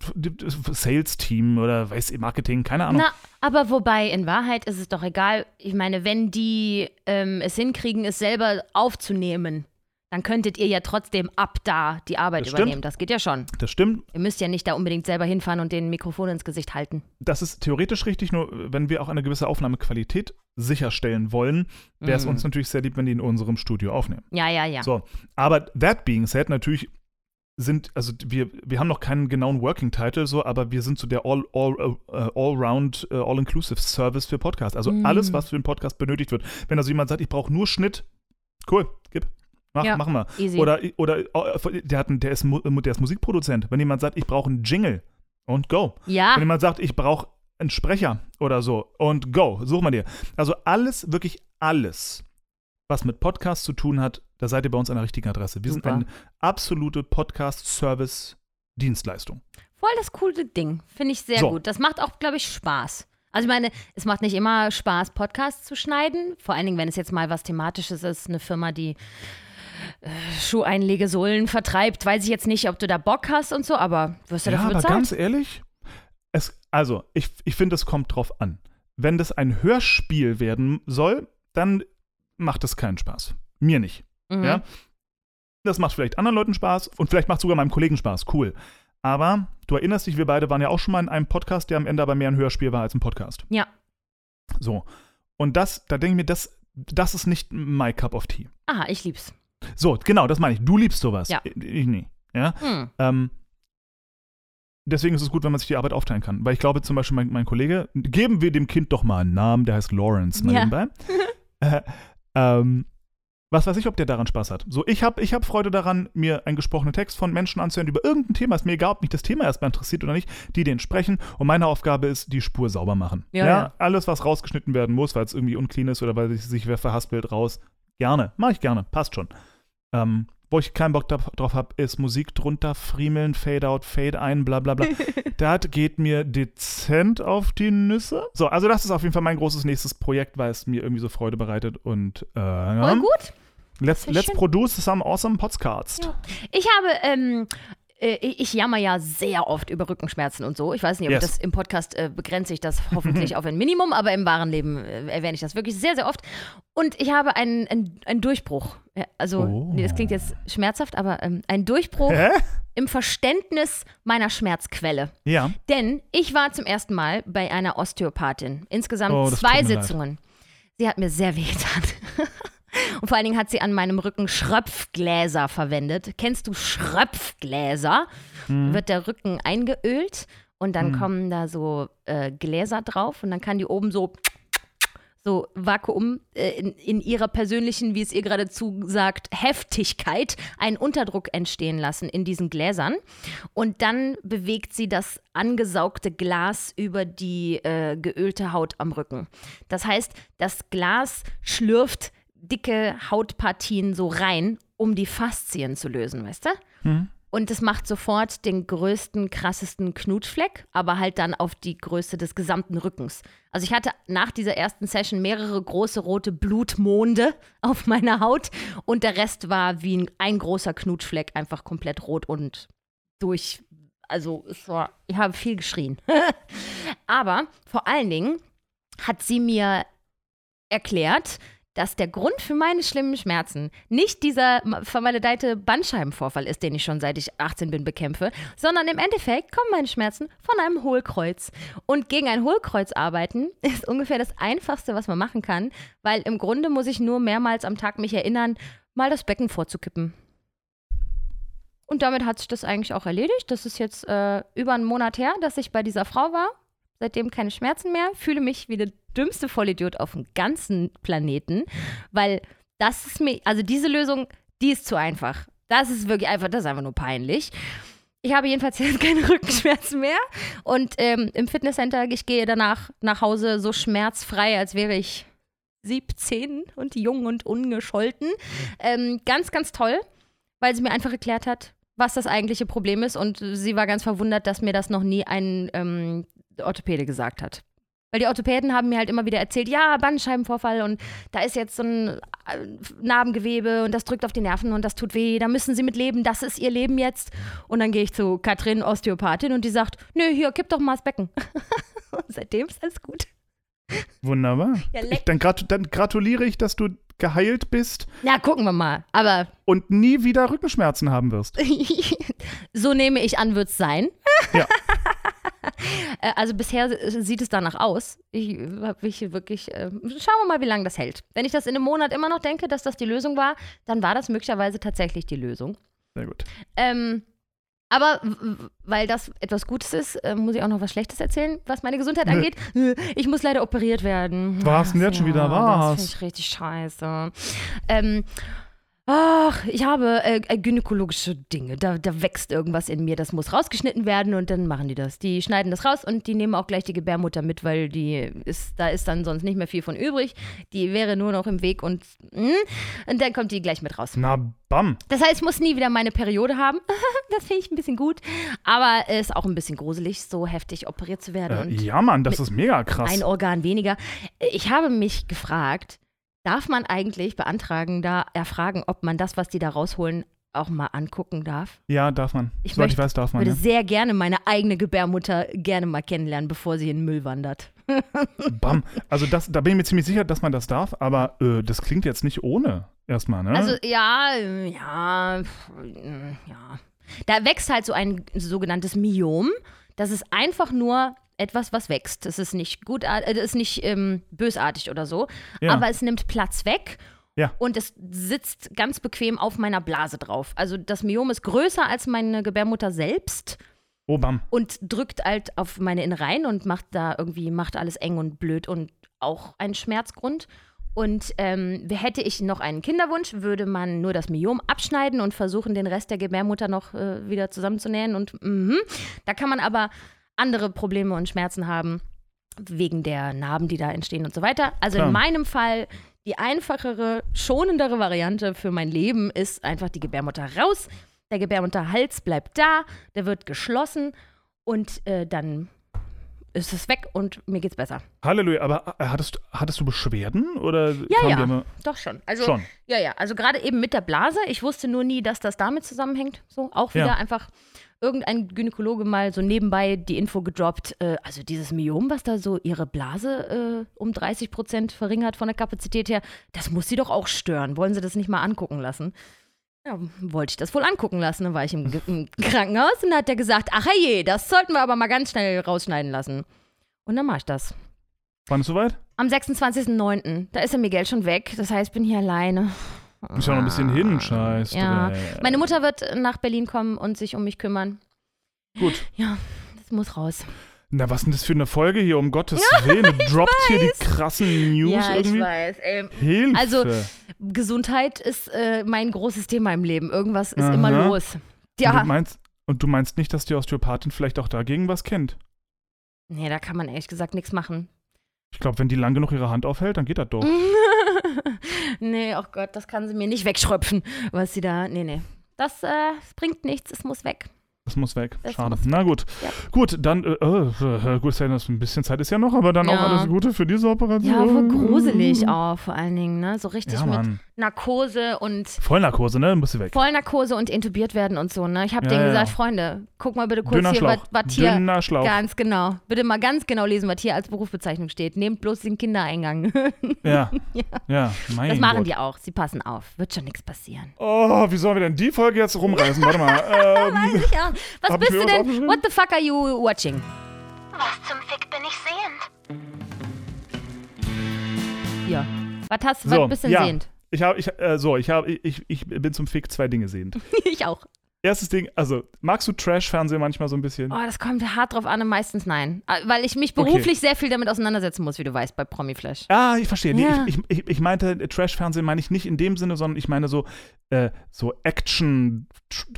Sales-Team oder weiß ich, Marketing, keine Ahnung. Na, aber wobei, in Wahrheit ist es doch egal. Ich meine, wenn die ähm, es hinkriegen, es selber aufzunehmen, dann könntet ihr ja trotzdem ab da die Arbeit Das stimmt. übernehmen. Das geht ja schon. Das stimmt. Ihr müsst ja nicht da unbedingt selber hinfahren und den Mikrofon ins Gesicht halten. Das ist theoretisch richtig, nur wenn wir auch eine gewisse Aufnahmequalität sicherstellen wollen, wäre es Mhm. uns natürlich sehr lieb, wenn die in unserem Studio aufnehmen. Ja, ja, ja. So, aber that being said, natürlich sind, also wir, wir haben noch keinen genauen Working Title, so, aber wir sind so der All, all, äh, Allround, äh, All-Inclusive Service für Podcasts. Also Mm. alles, was für einen Podcast benötigt wird. Wenn also jemand sagt, ich brauche nur Schnitt, cool, gib. Mach, Ja, machen wir. Easy. Oder, oder äh, der, hat der, ist, der ist Musikproduzent. Wenn jemand sagt, ich brauche einen Jingle und go. ja, Wenn jemand sagt, ich brauche einen Sprecher oder so und go, such mal dir. Also alles, wirklich alles, was mit Podcast zu tun hat, da seid ihr bei uns an der richtigen Adresse. Wir Super. sind eine absolute Podcast-Service-Dienstleistung. voll das coole Ding. Finde ich sehr So. gut. Das macht auch, glaube ich, Spaß. Also ich meine, es macht nicht immer Spaß, Podcasts zu schneiden. Vor allen Dingen, wenn es jetzt mal was Thematisches ist, eine Firma, die Schuheinlegesohlen vertreibt. Weiß ich jetzt nicht, ob du da Bock hast und so, aber wirst du Ja, dafür aber bezahlt? ganz ehrlich, es, also ich, ich finde, es kommt drauf an. Wenn das ein Hörspiel werden soll, dann macht es keinen Spaß. Mir nicht. Mhm. Ja? Das macht vielleicht anderen Leuten Spaß und vielleicht macht sogar meinem Kollegen Spaß. Cool. Aber du erinnerst dich, wir beide waren ja auch schon mal in einem Podcast, der am Ende aber mehr ein Hörspiel war als ein Podcast. Ja. So. Und das, da denke ich mir, das, das ist nicht my cup of tea. Aha, ich lieb's. So, genau, das meine ich. Du liebst sowas. Ja. Ich, nie. Ja. Hm. Ähm, deswegen ist es gut, wenn man sich die Arbeit aufteilen kann. Weil ich glaube zum Beispiel, mein, mein Kollege, geben wir dem Kind doch mal einen Namen, der heißt Lawrence, mal Ja. nebenbei. äh, ähm, was weiß ich, ob der daran Spaß hat. So, ich habe ich hab Freude daran, mir einen gesprochenen Text von Menschen anzuhören über irgendein Thema. Ist mir egal, ob mich das Thema erstmal interessiert oder nicht, die den sprechen. Und meine Aufgabe ist, die Spur sauber machen. Ja, ja. Alles, was rausgeschnitten werden muss, weil es irgendwie unclean ist oder weil sich, sich wer verhaspelt, raus. Gerne. Mache ich gerne. Passt schon. Ähm, wo ich keinen Bock drauf, habe, ist Musik drunter, friemeln, Fade out, Fade ein, bla bla bla. das geht mir dezent auf die Nüsse. So, also das ist auf jeden Fall mein großes nächstes Projekt, weil es mir irgendwie so Freude bereitet und äh. Voll gut. let's, let's schön. produce some awesome podcasts. Ja. Ich habe, ähm, äh, ich jammer ja sehr oft über Rückenschmerzen und so. Ich weiß nicht, ob Yes. das im Podcast äh, begrenze ich das hoffentlich auf ein Minimum, aber im wahren Leben äh, erwähne ich das wirklich sehr, sehr oft. Und ich habe einen, einen, einen Durchbruch. Also, Oh. nee, das klingt jetzt schmerzhaft, aber ähm, ein Durchbruch Hä? im Verständnis meiner Schmerzquelle. Ja. Denn ich war zum ersten Mal bei einer Osteopathin. Insgesamt Oh, zwei mir leid. Sitzungen. Sie hat mir sehr wehgetan. Und vor allen Dingen hat sie an meinem Rücken Schröpfgläser verwendet. Kennst du Schröpfgläser? Hm. Wird der Rücken eingeölt und dann kommen da so äh, Gläser drauf und dann kann die oben so so Vakuum äh, in, in ihrer persönlichen, wie es ihr gerade zusagt, Heftigkeit einen Unterdruck entstehen lassen in diesen Gläsern. Und dann bewegt sie das angesaugte Glas über die äh, geölte Haut am Rücken. Das heißt, das Glas schlürft dicke Hautpartien so rein, um die Faszien zu lösen, weißt du? Hm. Und es macht sofort den größten, krassesten Knutschfleck, aber halt dann auf die Größe des gesamten Rückens. Also ich hatte nach dieser ersten Session mehrere große rote Blutmonde auf meiner Haut und der Rest war wie ein, ein großer Knutschfleck, einfach komplett rot und durch. Also es war, ich habe viel geschrien. aber vor allen Dingen hat sie mir erklärt, dass der Grund für meine schlimmen Schmerzen nicht dieser vermaledeite Bandscheibenvorfall ist, den ich schon seit ich 18 bin bekämpfe, sondern im Endeffekt kommen meine Schmerzen von einem Hohlkreuz. Und gegen ein Hohlkreuz arbeiten ist ungefähr das Einfachste, was man machen kann, weil im Grunde muss ich nur mehrmals am Tag mich erinnern, mal das Becken vorzukippen. Und damit hat sich das eigentlich auch erledigt. Das ist jetzt äh, über einen Monat her, dass ich bei dieser Frau war. Seitdem keine Schmerzen mehr. Fühle mich wie der dümmste Vollidiot auf dem ganzen Planeten. Weil das ist mir, also diese Lösung, die ist zu einfach. Das ist wirklich einfach, das ist einfach nur peinlich. Ich habe jedenfalls jetzt keine Rückenschmerzen mehr. Und ähm, im Fitnesscenter, ich gehe danach nach Hause so schmerzfrei, als wäre ich 17 und jung und ungescholten. Ähm, ganz, ganz toll, weil sie mir einfach erklärt hat, was das eigentliche Problem ist. Und sie war ganz verwundert, dass mir das noch nie ein ähm, Orthopäde gesagt hat. Weil die Orthopäden haben mir halt immer wieder erzählt, ja, Bandscheibenvorfall und da ist jetzt so ein äh, Narbengewebe und das drückt auf die Nerven und das tut weh, da müssen sie mit leben, das ist ihr Leben jetzt. Und dann gehe ich zu Katrin, Osteopathin, und die sagt, nö, hier, kipp doch mal das Becken. und seitdem ist alles gut. Wunderbar. Ja, ich, dann, grat dann gratuliere ich, dass du geheilt bist. Na, gucken wir mal. Aber. Und nie wieder Rückenschmerzen haben wirst. so nehme ich an, wird es sein. Ja. Äh, also bisher sieht es danach aus. Ich habe mich wirklich. Äh, schauen wir mal, wie lange das hält. Wenn ich das in einem Monat immer noch denke, dass das die Lösung war, dann war das möglicherweise tatsächlich die Lösung. Sehr gut. Ähm, aber weil das etwas Gutes ist, äh, muss ich auch noch was Schlechtes erzählen, was meine Gesundheit Nö. angeht. Ich muss leider operiert werden. Was denn jetzt schon wieder was? Das finde ich richtig scheiße. Ähm, ach, ich habe äh, äh, gynäkologische Dinge. Da, da wächst irgendwas in mir, das muss rausgeschnitten werden und dann machen die das. Die schneiden das raus und die nehmen auch gleich die Gebärmutter mit, weil die ist, da ist dann sonst nicht mehr viel von übrig. Die wäre nur noch im Weg und, mh, und dann kommt die gleich mit raus. Na, bam. Das heißt, ich muss nie wieder meine Periode haben. das finde ich ein bisschen gut. Aber es ist auch ein bisschen gruselig, so heftig operiert zu werden. Äh, und ja, Mann, das ist mega krass. ein Organ weniger. Ich habe mich gefragt, darf man eigentlich beantragen, da erfragen, ob man das, was die da rausholen, auch mal angucken darf? Ja, darf man. Ich Soweit ich möchte- weiß, darf man. würde Ja. sehr gerne meine eigene Gebärmutter gerne mal kennenlernen, bevor sie in den Müll wandert. Bam. Also das, da bin ich mir ziemlich sicher, dass man das darf, aber äh, das klingt jetzt nicht ohne erstmal, ne? Also ja, äh, ja, äh, ja. Da wächst halt so ein sogenanntes Myom. Das ist einfach nur etwas, was wächst. Es ist nicht gut, äh, das ist nicht ähm, bösartig oder so, ja. aber es nimmt Platz weg. Ja. Und es sitzt ganz bequem auf meiner Blase drauf. Also das Myom ist größer als meine Gebärmutter selbst oh, bam. und drückt halt auf meine Innereien und macht da irgendwie, macht alles eng und blöd und auch ein Schmerzgrund. Und ähm, hätte ich noch einen Kinderwunsch, würde man nur das Myom abschneiden und versuchen, den Rest der Gebärmutter noch äh, wieder zusammenzunähen. Und mhm. da kann man aber andere Probleme und Schmerzen haben, wegen der Narben, die da entstehen und so weiter. Also Klar. in meinem Fall die einfachere, schonendere Variante für mein Leben ist einfach die Gebärmutter raus. Der Gebärmutterhals bleibt da, der wird geschlossen und äh, dann ist es weg und mir geht's besser. Halleluja, aber äh, hattest, hattest du Beschwerden oder Ja, ja. immer- Doch schon. Also schon? ja, ja. Also gerade eben mit der Blase. Ich wusste nur nie, dass das damit zusammenhängt. So auch wieder Ja. einfach irgendein Gynäkologe mal so nebenbei die Info gedroppt. Äh, also dieses Myom, was da so ihre Blase äh, um 30 Prozent verringert von der Kapazität her, das muss sie doch auch stören. Wollen Sie das nicht mal angucken lassen? Ja, wollte ich das wohl angucken lassen. Dann war ich im, im Krankenhaus und hat er gesagt, ach je, das sollten wir aber mal ganz schnell rausschneiden lassen. Und dann mache ich das. Wann ist soweit? Am 26.09. Da ist der Miguel schon weg. Das heißt, ich bin hier alleine. Ist ja noch ein bisschen hin, scheiß Ja. Dreck. Meine Mutter wird nach Berlin kommen und sich um mich kümmern. Gut. Ja, das muss raus. Na, was denn das für eine Folge hier, um Gottes Willen? Du droppst hier die krassen News ja, ich irgendwie. weiß. Ey, Hilfe. Also- Gesundheit ist äh, mein großes Thema im Leben. Irgendwas ist Aha. immer los. und, Ja. du meinst, und du meinst nicht, dass die Osteopathin vielleicht auch dagegen was kennt? Nee, da kann man ehrlich gesagt nichts machen. Ich glaube, wenn die lang genug ihre Hand aufhält, dann geht das doch. nee, oh Gott, das kann sie mir nicht wegschröpfen, was sie da. Nee, nee. Das, äh, das bringt nichts, es muss weg. Das muss weg. Das Schade. muss Na gut. Ja. Gut, dann, äh, äh, gut, Sven, das ein bisschen Zeit ist ja noch, aber dann auch Ja. alles Gute für diese Operation. Ja, aber gruselig auch vor allen Dingen, ne? So richtig Ja, mit. Narkose und Vollnarkose, ne? Muss sie weg. Vollnarkose und intubiert werden und so, ne? Ich habe Ja, denen ja. gesagt, Freunde, guck mal bitte kurz Dünner hier, was was hier. Dünner Schlauch. Ganz genau. Bitte mal ganz genau lesen, was hier als Berufsbezeichnung steht. Nehmt bloß den Kindereingang. Ja. ja. mein Das machen Gott. die auch. Sie passen auf. Wird schon nichts passieren. Oh, wie sollen wir denn die Folge jetzt rumreißen? Warte mal. Ähm, Ja. Was Hab ich bist du was denn? What the fuck are you watching? Was zum Fick bin ich sehend? Ja. Was hast So, was bist du denn ja. sehend? Ich habe, ich, äh, so, ich habe, ich, ich bin zum Fick zwei Dinge sehend. ich auch. erstes Ding, also magst du Trash-Fernsehen manchmal so ein bisschen? Oh, das kommt hart drauf an und meistens nein. Ah, Weil ich mich beruflich sehr viel damit auseinandersetzen muss, wie du weißt, bei Promiflash. Ah, ich verstehe. Nee, Ja. ich, ich, ich meinte, äh, Trash-Fernsehen meine ich nicht in dem Sinne, sondern ich meine so, äh, so Action,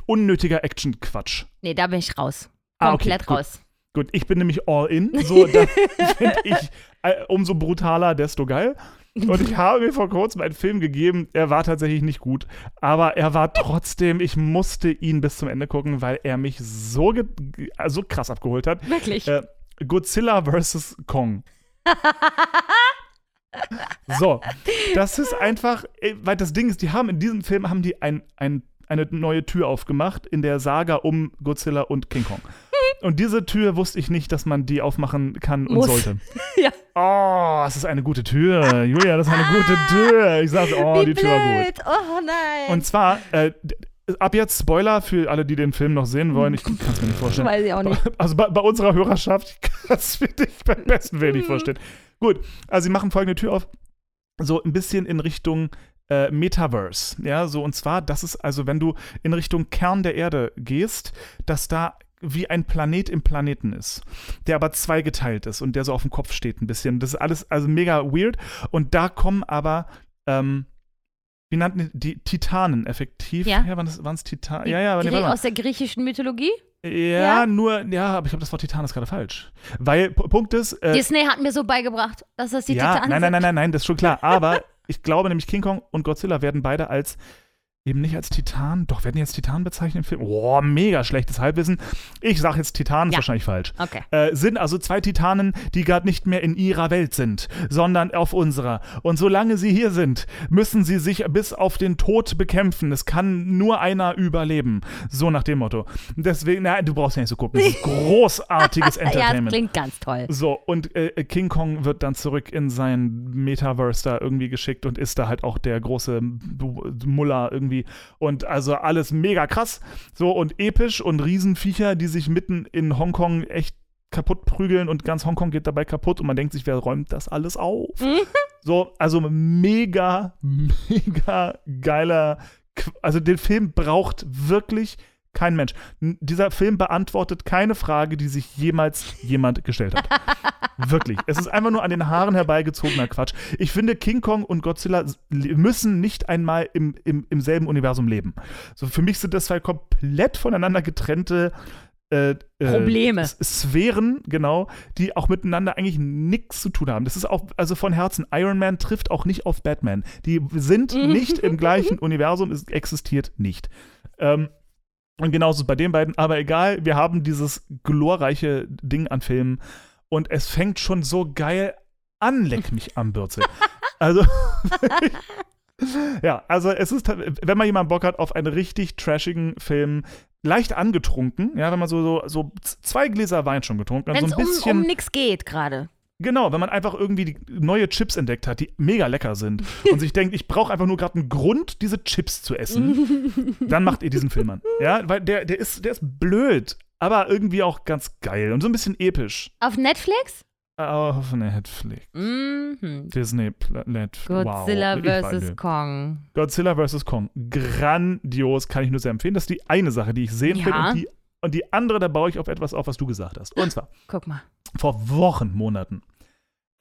unnötiger Action-Quatsch. Nee, da bin ich raus. Ah, okay, Komplett raus. Gut, ich bin nämlich all in. So, da finde ich äh, umso brutaler, desto geil. Und ich habe mir vor kurzem einen Film gegeben, er war tatsächlich nicht gut, aber er war trotzdem, ich musste ihn bis zum Ende gucken, weil er mich so, äh, so krass abgeholt hat. Wirklich. Äh, Godzilla vs. Kong. So, das ist einfach, äh, weil das Ding ist, die haben in diesem Film haben die ein, ein, eine neue Tür aufgemacht in der Saga um Godzilla und King Kong. Und diese Tür wusste ich nicht, dass man die aufmachen kann und Muss. sollte. Ja. Oh, es ist eine gute Tür. Julia, das ist eine gute Tür. Ich sag's, oh, Wie die Tür war gut. blöd. Oh nein. Und zwar, äh, ab jetzt Spoiler für alle, die den Film noch sehen wollen. Ich kann es mir nicht vorstellen. Weiß ich auch nicht. Also bei, bei unserer Hörerschaft, ich kann das mir nicht beim besten Willen nicht vorstellen. Gut, also sie machen folgende Tür auf, so ein bisschen in Richtung äh, Metaverse. Ja, so und zwar, das ist also, wenn du in Richtung Kern der Erde gehst, dass da wie ein Planet im Planeten ist, der aber zweigeteilt ist und der so auf dem Kopf steht ein bisschen. Das ist alles also mega weird. Und da kommen aber, ähm, wie nannten die, die Titanen effektiv? Ja. waren es waren es Titanen? Ja, ja, aber nee, aus der griechischen Mythologie? Ja, Ja? nur, ja, aber ich glaube, das Wort Titan ist gerade falsch. Weil, Punkt ist, äh, Disney hat mir so beigebracht, dass das die ja, Titanen nein, nein, sind. nein, nein, nein, das ist schon klar. Aber ich glaube nämlich, King Kong und Godzilla werden beide als, eben nicht als Titan, doch, werden die als Titan bezeichnet im Film? Boah, mega schlechtes Halbwissen. Ich sage jetzt Titan, ist Ja. wahrscheinlich falsch. Okay. Äh, sind also zwei Titanen, die gerade nicht mehr in ihrer Welt sind, sondern auf unserer. Und solange sie hier sind, müssen sie sich bis auf den Tod bekämpfen. Es kann nur einer überleben. So nach dem Motto. Deswegen, na, du brauchst ja nicht so gucken. Das ist großartiges Ja, das Entertainment. klingt ganz toll. So, und äh, King Kong wird dann zurück in sein Metaverse da irgendwie geschickt und ist da halt auch der große Muller irgendwie. Und also alles mega krass. So und episch und Riesenviecher, die sich mitten in Hongkong echt kaputt prügeln und ganz Hongkong geht dabei kaputt und man denkt sich, wer räumt das alles auf? So, also mega, mega geiler. Qu- Also den Film braucht wirklich kein Mensch. Dieser Film beantwortet keine Frage, die sich jemals jemand gestellt hat. Wirklich. Es ist einfach nur an den Haaren herbeigezogener Quatsch. Ich finde, King Kong und Godzilla müssen nicht einmal im, im, im selben Universum leben. So, für mich sind das zwei komplett voneinander getrennte äh, äh, Probleme. Sphären, genau, die auch miteinander eigentlich nichts zu tun haben. Das ist auch, also von Herzen, Iron Man trifft auch nicht auf Batman. Die sind nicht im gleichen Universum, es existiert nicht. Ähm, und genauso bei den beiden, aber egal, wir haben dieses glorreiche Ding an Filmen und es fängt schon so geil an, leck mich am Bürzel. Also, ja, also es ist, wenn man jemand Bock hat auf einen richtig trashigen Film, leicht angetrunken, ja, wenn man so, so, so zwei Gläser Wein schon getrunken hat, Wenn so es ein um, um nichts geht gerade. Genau, wenn man einfach irgendwie neue Chips entdeckt hat, die mega lecker sind und sich denkt, ich brauche einfach nur gerade einen Grund, diese Chips zu essen, dann macht ihr diesen Film an. Ja, weil der, der ist, der ist blöd, aber irgendwie auch ganz geil und so ein bisschen episch. Auf Netflix? Auf Netflix. Mhm. Disney Planet. Godzilla wow. Vs. Kong. Godzilla vs. Kong. Grandios, kann ich nur sehr empfehlen. Das ist die eine Sache, die ich sehen Ja. will. Und die, und die andere, da baue ich auf etwas auf, was du gesagt hast. Und zwar, Guck mal. vor Wochen, Monaten,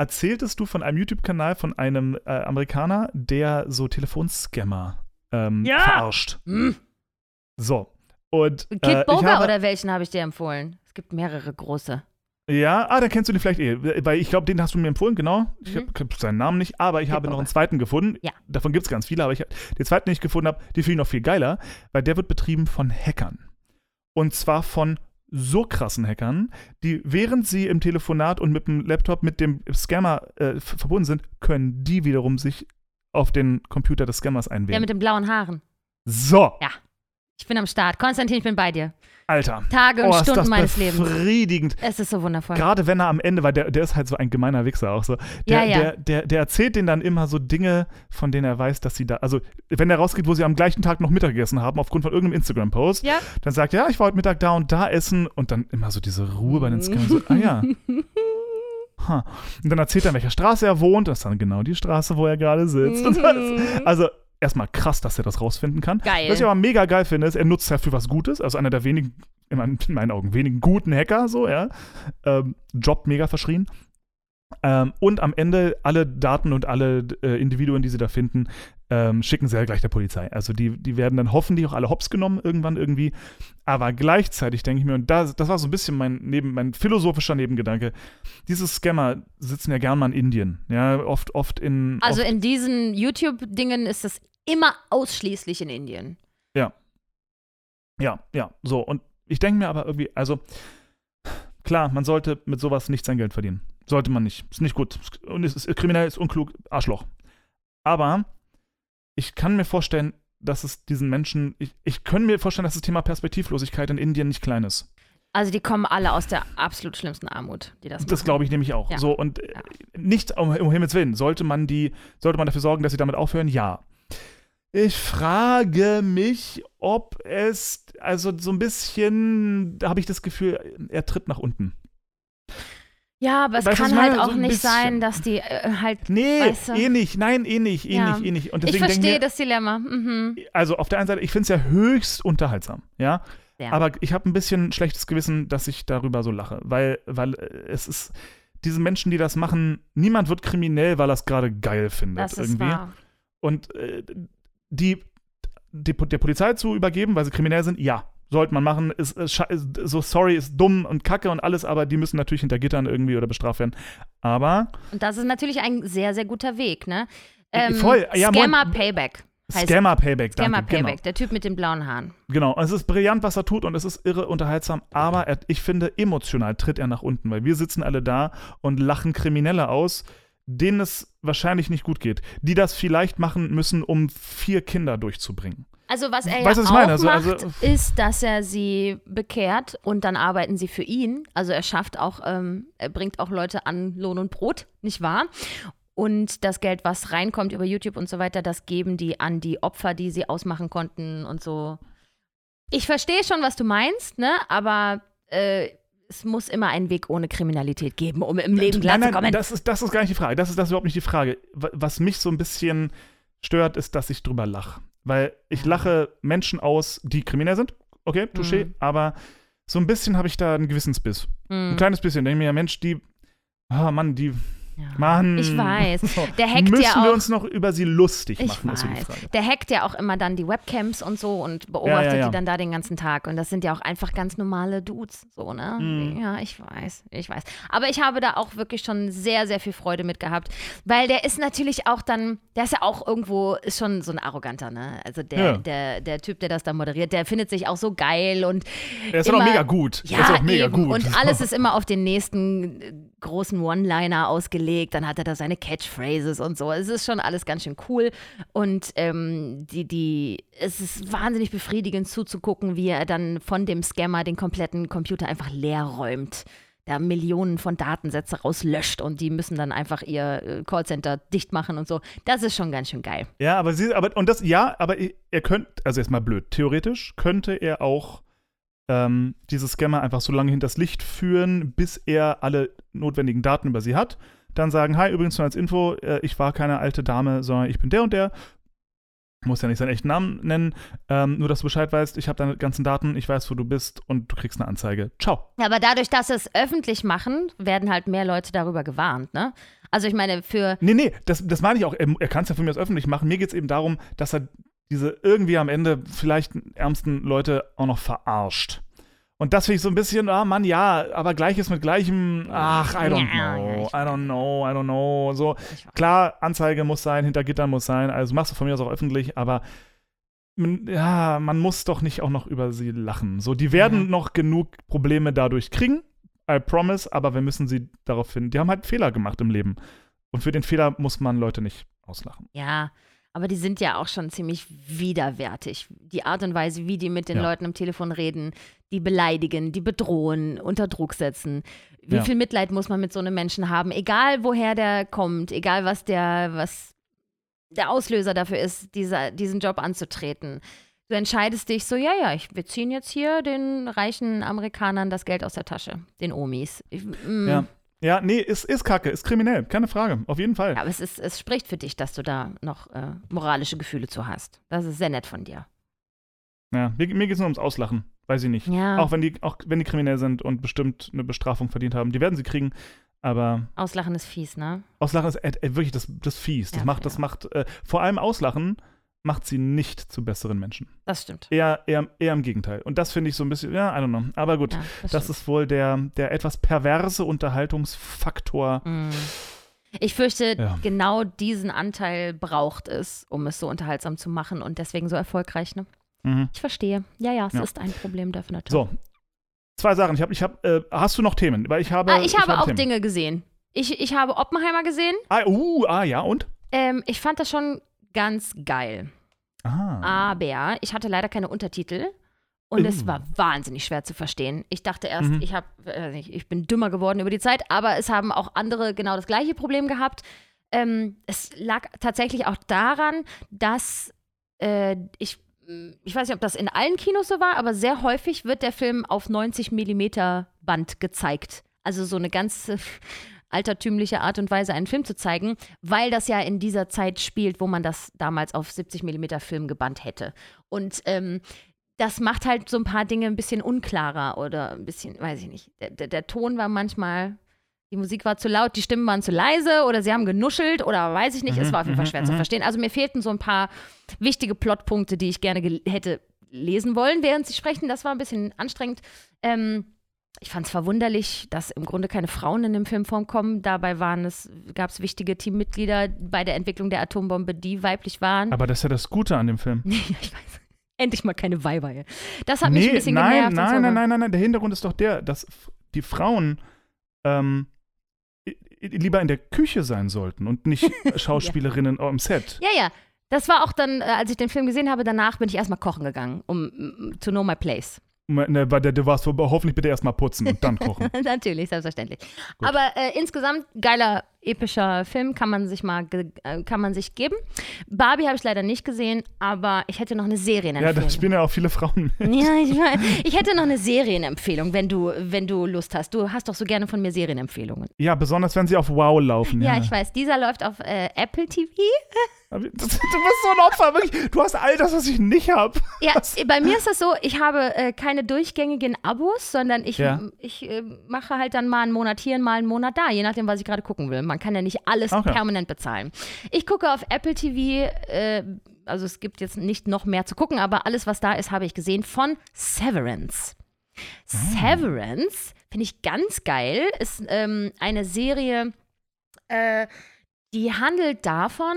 erzähltest du von einem YouTube-Kanal von einem äh, Amerikaner, der so Telefonscammer ähm, Ja. verarscht. Hm. So. Und, Kid äh, ich Boga habe, oder welchen habe ich dir empfohlen? Es gibt mehrere große. Ja, ah, dann kennst du den vielleicht eh. Weil ich glaube, den hast du mir empfohlen, genau. Ich Mhm. habe seinen Namen nicht, aber ich Kid habe noch Boga. einen zweiten gefunden. Ja. Davon gibt es ganz viele, aber ich, den zweiten, den ich gefunden habe, den finde ich noch viel geiler, weil der wird betrieben von Hackern. Und zwar von so krassen Hackern, die während sie im Telefonat und mit dem Laptop mit dem Scammer äh, verbunden sind, können die wiederum sich auf den Computer des Scammers Der einwählen. mit den blauen Haaren. so, Ich bin am Start. Konstantin, ich bin bei dir. Alter. Tage und Oh, Stunden meines Lebens. befriedigend. Es ist so wundervoll. Gerade wenn er am Ende, weil der, der ist halt so ein gemeiner Wichser auch so. Der, Ja, ja. Der, der, der erzählt denen dann immer so Dinge, von denen er weiß, dass sie da, also wenn er rausgeht, wo sie am gleichen Tag noch Mittag gegessen haben, aufgrund von irgendeinem Instagram-Post, Ja. dann sagt er, ja, ich war heute Mittag da und da essen und dann immer so diese Ruhe bei den Scammern. So, ah ja. Ha. Und dann erzählt er, in welcher Straße er wohnt. Das ist dann genau die Straße, wo er gerade sitzt. Das, also erstmal krass, dass er das rausfinden kann. Geil. Was ich aber mega geil finde, ist, er nutzt es ja für was Gutes. Also einer der wenigen, in meinen, in meinen Augen, wenigen guten Hacker, so, ja. Ähm, Job mega verschrien. Ähm, und am Ende alle Daten und alle äh, Individuen, die sie da finden, ähm, schicken sie ja gleich der Polizei. Also die, die werden dann hoffentlich auch alle hops genommen irgendwann irgendwie. Aber gleichzeitig denke ich mir, und das, das war so ein bisschen mein, neben, mein philosophischer Nebengedanke, diese Scammer sitzen ja gern mal in Indien. Ja, oft, oft in. Also oft, in diesen YouTube-Dingen ist das immer ausschließlich in Indien. Ja. Ja, ja, so. Und ich denke mir aber irgendwie, also klar, man sollte mit sowas nicht sein Geld verdienen. Sollte man nicht. Ist nicht gut. Und es ist kriminell, ist unklug, Arschloch. Aber ich kann mir vorstellen, dass es diesen Menschen, ich, ich kann mir vorstellen, dass das Thema Perspektivlosigkeit in Indien nicht klein ist. Also die kommen alle aus der absolut schlimmsten Armut, die das Das machen. glaube ich nämlich auch. Ja. So, und äh, Ja. nicht um, um Himmels Willen. Sollte man die, sollte man dafür sorgen, dass sie damit aufhören? Ja. Ich frage mich, ob es, also so ein bisschen, da habe ich das Gefühl, er tritt nach unten. Ja, aber es Weißt kann ich halt auch So nicht bisschen. sein, dass die äh, halt. Nee, Weißt du? eh nicht, nein, eh nicht, eh Ja. nicht, eh nicht. Und Ich deswegen denke verstehe das Dilemma. Mhm. also auf der einen Seite, ich finde es ja höchst unterhaltsam, ja. Ja. Aber ich habe ein bisschen schlechtes Gewissen, dass ich darüber so lache, weil, weil äh, es ist, diese Menschen, die das machen, niemand wird kriminell, weil er es gerade geil findet das ist irgendwie. wahr. Und äh, die, die, der Polizei zu übergeben, weil sie kriminell sind, ja, sollte man machen. Ist, ist, so sorry, ist dumm und kacke und alles, aber die müssen natürlich hinter Gittern irgendwie oder bestraft werden. Aber Und das ist natürlich ein sehr, sehr guter Weg, ne? Äh, voll, ja, Scammer moin. Payback. Heißt Scammer Payback, danke. Scammer Payback, Genau. der Typ mit den blauen Haaren. genau. Es ist brillant, was er tut und es ist irre unterhaltsam, aber er, ich finde, emotional tritt er nach unten, weil wir sitzen alle da und lachen Kriminelle aus, denen es wahrscheinlich nicht gut geht, die das vielleicht machen müssen, um vier Kinder durchzubringen. Also was er Weißt ja was auch meine? Also- macht, also- ist, dass er sie bekehrt und dann arbeiten sie für ihn. Also er schafft auch, ähm, er bringt auch Leute an Lohn und Brot, nicht wahr? Und das Geld, was reinkommt über YouTube und so weiter, das geben die an die Opfer, die sie ausmachen konnten und so. Ich verstehe schon, was du meinst, ne? Aber äh, es muss immer einen Weg ohne Kriminalität geben, um im Leben nein, nein, klarzukommen. das ist, das ist gar nicht die Frage. Das ist, das ist überhaupt nicht die Frage. Wa- Was mich so ein bisschen stört, ist, dass ich drüber lache. Weil ich lache Menschen aus, die kriminell sind. Okay, touché. Mhm. Aber so ein bisschen habe ich da einen Gewissensbiss. Ein Hm, kleines bisschen. Denke ich mir, ja, Mensch, die. Ah, Mann, die. Ja. Mann. Ich weiß. Der hackt Müssen ja wir auch- uns noch über sie lustig Ich machen, die weiß. Der hackt ja auch immer dann die Webcams und so und beobachtet Ja, ja, die dann da den ganzen Tag. Und das sind ja auch einfach ganz normale Dudes, so, ne? Mhm. Ja, ich weiß, ich weiß. Aber ich habe da auch wirklich schon sehr, sehr viel Freude mit gehabt. Weil der ist natürlich auch dann, der ist ja auch irgendwo, ist schon so ein Arroganter, ne? Also der, der, der Typ, der das da moderiert, der findet sich auch so geil und Er ist immer- auch mega gut. ja, er ist auch mega eben. gut. Und alles ist immer auf den nächsten großen One-Liner ausgelegt. Dann hat er da seine Catchphrases und so. Es ist schon alles ganz schön cool. Und ähm, die, die, es ist wahnsinnig befriedigend zuzugucken, wie er dann von dem Scammer den kompletten Computer einfach leer räumt. Da Millionen von Datensätze rauslöscht und die müssen dann einfach ihr äh, Callcenter dicht machen und so. Das ist schon ganz schön geil. Ja, aber sie, aber, und das, ja, aber er könnte, also jetzt mal blöd, theoretisch könnte er auch ähm, diese Scammer einfach so lange hinters Licht führen, bis er alle notwendigen Daten über sie hat. Dann sagen, hi, übrigens nur als Info, äh, ich war keine alte Dame, sondern ich bin der und der. Muss ja nicht seinen echten Namen nennen, ähm, nur dass du Bescheid weißt, ich habe deine ganzen Daten, ich weiß, wo du bist und du kriegst eine Anzeige. Ciao. Ja, aber dadurch, dass sie es öffentlich machen, werden halt mehr Leute darüber gewarnt, ne? Also ich meine, für Nee, nee, das, das meine ich auch. Er, er kann es ja von mir aus öffentlich machen. Mir geht es eben darum, dass er diese irgendwie am Ende vielleicht ärmsten Leute auch noch verarscht. Und das finde ich so ein bisschen, ah Mann, ja, aber Gleiches mit Gleichem, ach, I don't know, I don't know, I don't know. So, klar, Anzeige muss sein, hinter Gittern muss sein, also machst du von mir aus auch öffentlich, aber man- ja, man muss doch nicht auch noch über sie lachen. So, die werden Ja. noch genug Probleme dadurch kriegen, I promise, aber wir müssen sie darauf finden. Die haben halt Fehler gemacht im Leben. Und für den Fehler muss man Leute nicht auslachen. Ja, aber die sind ja auch schon ziemlich widerwärtig. Die Art und Weise, wie die mit den Ja. Leuten am Telefon reden, die beleidigen, die bedrohen, unter Druck setzen. Wie Ja. viel Mitleid muss man mit so einem Menschen haben, egal woher der kommt, egal was der, was der Auslöser dafür ist, dieser, diesen Job anzutreten. Du entscheidest dich so, ja, ja, ich, wir ziehen jetzt hier den reichen Amerikanern das Geld aus der Tasche, den Omis. Ich, mm, Ja. Ja, nee, ist, ist kacke, ist kriminell, keine Frage, auf jeden Fall. Aber es, ist, es spricht für dich, dass du da noch äh, moralische Gefühle zu hast. Das ist sehr nett von dir. Ja, mir, mir geht es nur ums Auslachen, weiß ich nicht. Ja. Auch wenn die, auch wenn die kriminell sind und bestimmt eine Bestrafung verdient haben. Die werden sie kriegen, aber Auslachen ist fies, ne? Auslachen ist äh, äh, wirklich das, das fies. Das Ja, macht, das ja. macht, äh, vor allem Auslachen macht sie nicht zu besseren Menschen. Das stimmt. Eher, eher, eher im Gegenteil. Und das finde ich so ein bisschen, ja, I don't know. Aber gut, Ja, das das ist wohl der, der etwas perverse Unterhaltungsfaktor. Mm. Ich fürchte, Ja. genau diesen Anteil braucht es, um es so unterhaltsam zu machen und deswegen so erfolgreich, ne? Mhm. Ich verstehe. Ja, ja, es Ja. ist ein Problem, definitiv. So. Zwei Sachen. Ich habe, ich habe, äh, hast du noch Themen? Weil ich habe. Ah, ich habe auch Themen. Dinge gesehen. Ich, ich habe Oppenheimer gesehen. Ah, uh, ah, ja, und? Ähm, ich fand das schon ganz geil. Ah. Aber ich hatte leider keine Untertitel. Und es Uh. war wahnsinnig schwer zu verstehen. Ich dachte erst, Mhm. ich, hab, äh, ich bin dümmer geworden über die Zeit, aber es haben auch andere genau das gleiche Problem gehabt. Ähm, es lag tatsächlich auch daran, dass äh, ich, ich weiß nicht, ob das in allen Kinos so war, aber sehr häufig wird der Film auf 90 Millimeter Band gezeigt. Also so eine ganz äh, altertümliche Art und Weise, einen Film zu zeigen, weil das ja in dieser Zeit spielt, wo man das damals auf 70 Millimeter Film gebannt hätte. Und ähm, das macht halt so ein paar Dinge ein bisschen unklarer oder ein bisschen, weiß ich nicht. Der, der, der Ton war manchmal, die Musik war zu laut, die Stimmen waren zu leise oder sie haben genuschelt oder weiß ich nicht. es Mhm, war auf jeden Fall mhm, schwer zu mhm. verstehen. Also mir fehlten so ein paar wichtige Plotpunkte, die ich gerne hätte lesen wollen, während sie sprechen. Das war ein bisschen anstrengend. Ähm, ich fand es verwunderlich, dass im Grunde keine Frauen in dem Film vorkommen. Dabei waren es, gab es wichtige Teammitglieder bei der Entwicklung der Atombombe, die weiblich waren. Aber das ist ja das Gute an dem Film. ja, ich weiß. Endlich mal keine Weiber hier. Das hat mich ein bisschen nein, genervt. und nein, so, nein, nein, nein, nein. Der Hintergrund ist doch der, dass die Frauen ähm, lieber in der Küche sein sollten und nicht Schauspielerinnen am Set. Ja, ja. Das war auch dann, äh, als ich den Film gesehen habe, danach bin ich erstmal kochen gegangen, um to know my place. Ne, du warst hoffentlich bitte erstmal putzen und dann kochen. Natürlich, selbstverständlich. Aber äh, insgesamt geiler epischer Film kann man sich mal äh, kann man sich geben. Barbie habe ich leider nicht gesehen, aber ich hätte noch eine ja, Serienempfehlung. da spielen ja auch viele Frauen mit. Ja, ich, weiß. ich hätte noch eine Serienempfehlung, wenn du, wenn du Lust hast. Du hast doch so gerne von mir Serienempfehlungen. Ja, besonders wenn sie auf Wow laufen. Ja, Ja, ich weiß. Dieser läuft auf äh, Apple TV. Du bist so ein Opfer, wirklich. Du hast all das, was ich nicht habe. Ja, bei mir ist das so, ich habe äh, keine durchgängigen Abos, sondern ich, Ja. ich äh, mache halt dann mal einen Monat hier, mal einen Monat da, je nachdem, was ich gerade gucken will. Man kann ja nicht alles Okay. permanent bezahlen. Ich gucke auf Apple TV, äh, also es gibt jetzt nicht noch mehr zu gucken, aber alles, was da ist, habe ich gesehen von Severance. Severance finde ich ganz geil, ist ähm, eine Serie, äh, die handelt davon,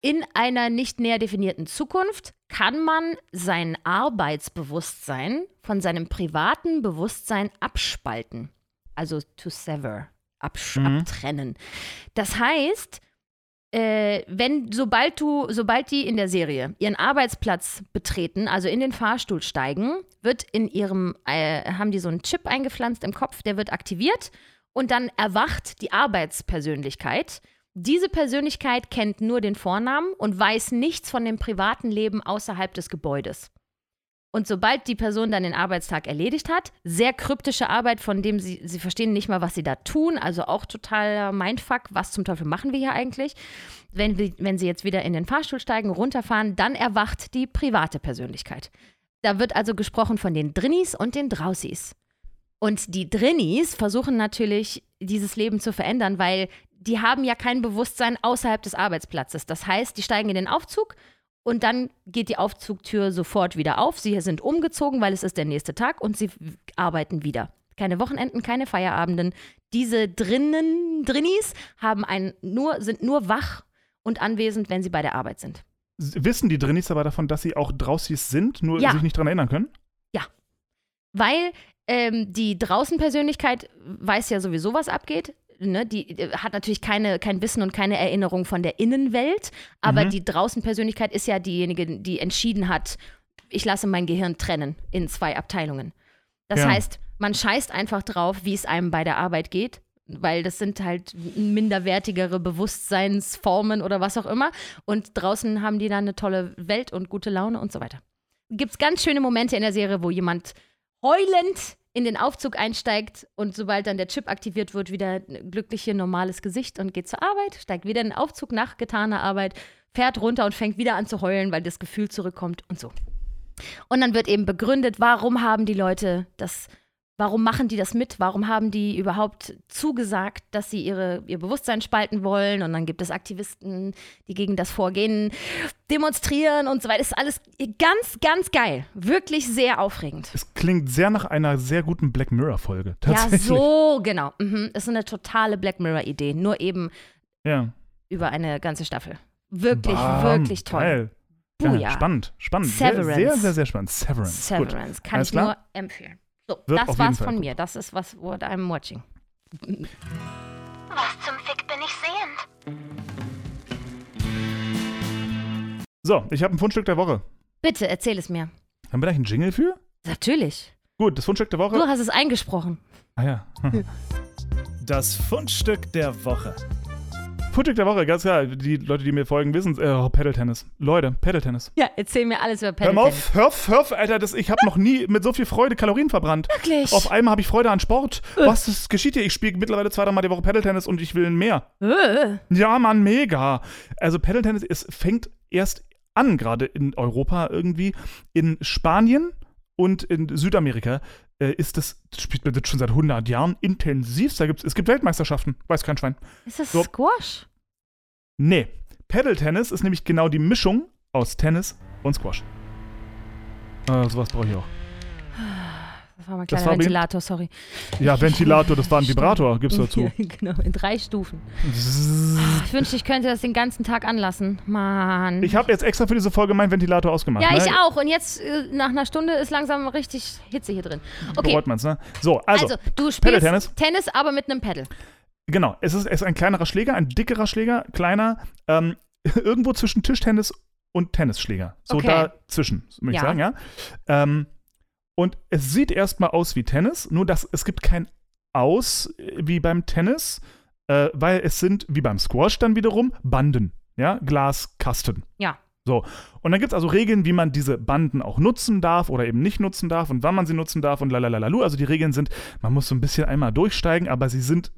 in einer nicht näher definierten Zukunft kann man sein Arbeitsbewusstsein von seinem privaten Bewusstsein abspalten. Also to sever, Mhm. abtrennen. Das heißt, äh, wenn, sobald du, sobald die in der Serie ihren Arbeitsplatz betreten, also in den Fahrstuhl steigen, wird in ihrem, äh, haben die so einen Chip eingepflanzt im Kopf, der wird aktiviert und dann erwacht die Arbeitspersönlichkeit. Diese Persönlichkeit kennt nur den Vornamen und weiß nichts von dem privaten Leben außerhalb des Gebäudes. Und sobald die Person dann den Arbeitstag erledigt hat, sehr kryptische Arbeit, von dem sie, sie verstehen nicht mal, was sie da tun, also auch totaler Mindfuck, was zum Teufel machen wir hier eigentlich? Wenn, wenn sie jetzt wieder in den Fahrstuhl steigen, runterfahren, dann erwacht die private Persönlichkeit. Da wird also gesprochen von den Drinnies und den Draußis. Und die Drinnies versuchen natürlich, dieses Leben zu verändern, weil die haben ja kein Bewusstsein außerhalb des Arbeitsplatzes. Das heißt, die steigen in den Aufzug und dann geht die Aufzugtür sofort wieder auf. Sie sind umgezogen, weil es ist der nächste Tag und sie arbeiten wieder. Keine Wochenenden, keine Feierabenden. Diese drinnen, Drinnies haben ein, nur, sind nur wach und anwesend, wenn sie bei der Arbeit sind. Wissen die Drinnies aber davon, dass sie auch Draußis sind, nur Ja. sich nicht dran erinnern können? Weil ähm, die Draußenpersönlichkeit weiß ja sowieso, was abgeht. Ne? Die hat natürlich keine, kein Wissen und keine Erinnerung von der Innenwelt, aber Mhm. die Draußenpersönlichkeit ist ja diejenige, die entschieden hat, ich lasse mein Gehirn trennen in zwei Abteilungen. Das Ja. heißt, man scheißt einfach drauf, wie es einem bei der Arbeit geht, weil das sind halt minderwertigere Bewusstseinsformen oder was auch immer. Und draußen haben die dann eine tolle Welt und gute Laune und so weiter. Gibt es ganz schöne Momente in der Serie, wo jemand heulend in den Aufzug einsteigt und sobald dann der Chip aktiviert wird, wieder ein glückliche, normales Gesicht und geht zur Arbeit, steigt wieder in den Aufzug nach getaner Arbeit, fährt runter und fängt wieder an zu heulen, weil das Gefühl zurückkommt und so. Und dann wird eben begründet, warum haben die Leute das Warum machen die das mit? Warum haben die überhaupt zugesagt, dass sie ihre, ihr Bewusstsein spalten wollen? Und dann gibt es Aktivisten, die gegen das Vorgehen demonstrieren und so weiter. Das ist alles ganz, ganz geil. Wirklich sehr aufregend. Es klingt sehr nach einer sehr guten Black Mirror-Folge. Ja, so, genau. Mhm. Das ist eine totale Black Mirror-Idee. Nur eben Ja. über eine ganze Staffel. Wirklich, Bam, wirklich toll. Geil. Buja. Ja, spannend, spannend. Sehr, Severance. sehr, sehr, sehr spannend. Severance. Gut. Severance. Kann Alles ich klar? nur empfehlen. So, Wird das war's von gut. mir. Das ist was, what I'm watching. Was zum Fick bin ich sehend? So, ich habe ein Fundstück der Woche. Bitte, erzähl es mir. Haben wir da einen Jingle für? Natürlich. Gut, das Fundstück der Woche. Du hast es eingesprochen. Ah ja. Das Fundstück der Woche. Fundstück der Woche, ganz klar. Die Leute, die mir folgen, wissen es. Äh, oh, Paddle-Tennis. Leute, Paddle-Tennis. Ja, erzähl mir alles über Paddle auf, hör auf, hör auf, Alter. Das, ich habe noch nie mit so viel Freude Kalorien verbrannt. Wirklich? Auf einmal habe ich Freude an Sport. Was ist, geschieht hier? Ich spiele mittlerweile zwei, dreimal die Woche Paddle-Tennis und ich will mehr. Äh. Ja, Mann, mega. Also Paddle-Tennis, es fängt erst an, gerade in Europa irgendwie. In Spanien und in Südamerika äh, ist das, spielt man das schon seit 100 Jahren intensiv. Da gibt's, es gibt Weltmeisterschaften, weiß kein Schwein. Ist das So. Squash? Nee, Paddle-Tennis ist nämlich genau die Mischung aus Tennis und Squash. Äh, sowas brauche ich auch. Das war mein Das kleiner Ventilator, sorry. Ja, Ventilator, das war ein Vibrator, gibt's dazu. Ja, genau, in drei Stufen. Ich wünschte, ich könnte das den ganzen Tag anlassen. Mann. Ich habe jetzt extra für diese Folge meinen Ventilator ausgemacht. ja, ne? ich auch. Und jetzt, äh, nach einer Stunde, ist langsam richtig Hitze hier drin. Okay, Bereut man's, ne? So, also, also, du spielst Paddle-Tennis. Tennis, aber mit einem Pedal. Genau, es ist, es ist ein kleinerer Schläger, ein dickerer Schläger, kleiner, ähm, irgendwo zwischen Tischtennis und Tennisschläger. So Okay. dazwischen, würde ich Ja. sagen, ja. Ähm, und es sieht erstmal aus wie Tennis, nur dass es gibt kein Aus äh, wie beim Tennis, äh, weil es sind, wie beim Squash dann wiederum, Banden, ja, Glaskasten. Ja. So, und dann gibt es also Regeln, wie man diese Banden auch nutzen darf oder eben nicht nutzen darf und wann man sie nutzen darf und lalalalalu. Also die Regeln sind, man muss so ein bisschen einmal durchsteigen, aber sie sind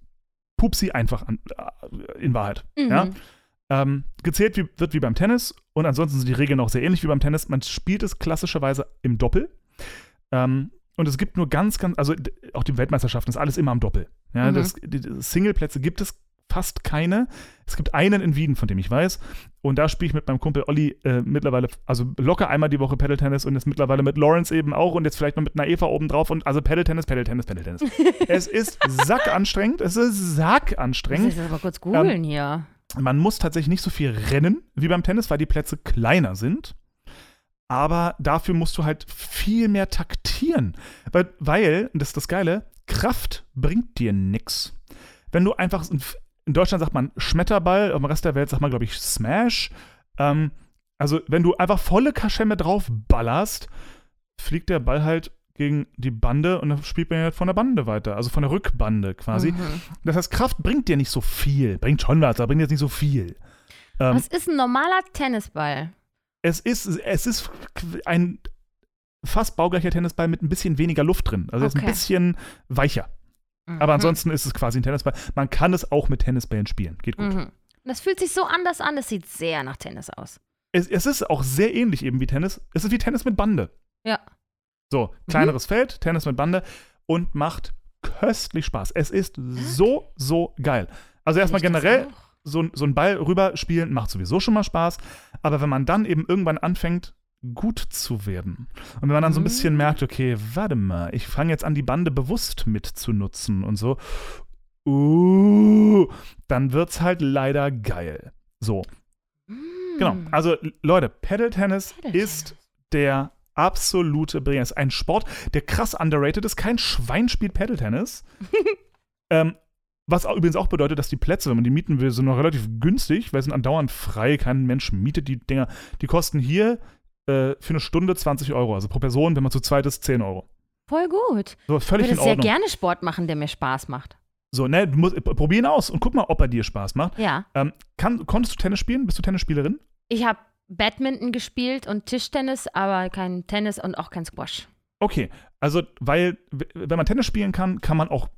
pupsi einfach an, äh, in Wahrheit. Mhm. Ja? Ähm, gezählt wie, wird wie beim Tennis und ansonsten sind die Regeln auch sehr ähnlich wie beim Tennis. Man spielt es klassischerweise im Doppel. Ähm, und es gibt nur ganz, ganz, also auch die Weltmeisterschaften ist alles immer im Doppel. Ja, Mhm. das, die, die Singleplätze gibt es fast keine. Es gibt einen in Wien, von dem ich weiß. Und da spiele ich mit meinem Kumpel Olli äh, mittlerweile, also locker einmal die Woche Paddle-Tennis und jetzt mittlerweile mit Lawrence eben auch und jetzt vielleicht noch mit einer Eva oben drauf und also Paddle-Tennis, Paddle-Tennis, Paddle-Tennis. es ist sackanstrengend, es ist Muss sackanstrengend. ich das aber kurz googeln hier. Man muss tatsächlich nicht so viel rennen wie beim Tennis, weil die Plätze kleiner sind. Aber dafür musst du halt viel mehr taktieren. Weil, weil und das ist das Geile, Kraft bringt dir nix. Wenn du einfach, in Deutschland sagt man Schmetterball, im Rest der Welt sagt man, glaube ich, Smash. Ähm, also, wenn du einfach volle Kaschemme drauf ballerst, fliegt der Ball halt gegen die Bande und dann spielt man halt von der Bande weiter, also von der Rückbande quasi. Mhm. Das heißt, Kraft bringt dir nicht so viel. Bringt schon was, aber bringt jetzt nicht so viel. Ähm, Was ist ein normaler Tennisball? es, ist, es ist ein fast baugleicher Tennisball mit ein bisschen weniger Luft drin. Also er ist ein Okay. bisschen weicher. Aber Mhm. ansonsten ist es quasi ein Tennisball. Man kann es auch mit Tennisbällen spielen. Geht gut. Mhm. Das fühlt sich so anders an. Das sieht sehr nach Tennis aus. Es, es ist auch sehr ähnlich eben wie Tennis. Es ist wie Tennis mit Bande. Ja. So, kleineres Feld, Tennis mit Bande und macht köstlich Spaß. Es ist so, so geil. Also erstmal generell, so, ein- so ein Ball rüber spielen macht sowieso schon mal Spaß. Aber wenn man dann eben irgendwann anfängt, gut zu werden und wenn man dann so ein bisschen Mhm. merkt, okay, warte mal, ich fange jetzt an, die Bande bewusst mitzunutzen und so, uh, dann wird's halt leider geil. So, genau. Mm. Also Leute, Paddle Tennis ist der absolute Bringer. Es ist ein Sport, der krass underrated ist. Kein Schwein spielt Paddle Tennis. ähm, was auch, übrigens auch bedeutet, dass die Plätze, wenn man die mieten will, sind noch relativ günstig, weil sie sind andauernd frei. Kein Mensch mietet die Dinger. Die kosten hier äh, für eine Stunde 20 Euro. Also pro Person, wenn man zu zweit ist, 10 Euro. Voll gut. So, Ich völlig würde in sehr gerne Sport machen, der mir Spaß macht. So, ne, du musst, probier ihn aus und guck mal, ob er dir Spaß macht. Ja. Ähm, kann, konntest du Tennis spielen? Bist du Tennisspielerin? Ich habe Badminton gespielt und Tischtennis, aber kein Tennis und auch kein Squash. Okay, also, weil, wenn man Tennis spielen kann, kann man auch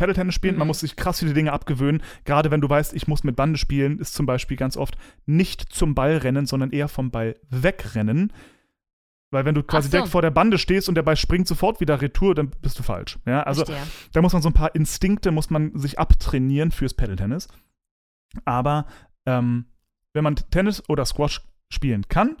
Paddle-Tennis spielen. Man Mhm. muss sich krass viele Dinge abgewöhnen. Gerade wenn du weißt, ich muss mit Bande spielen, ist zum Beispiel ganz oft nicht zum Ball rennen, sondern eher vom Ball wegrennen. Weil wenn du quasi so. direkt vor der Bande stehst und der Ball springt sofort wieder retour, dann bist du falsch. Ja, also Verstehe. da muss man so ein paar Instinkte, muss man sich abtrainieren fürs Paddle-Tennis. Aber ähm, wenn man Tennis oder Squash spielen kann,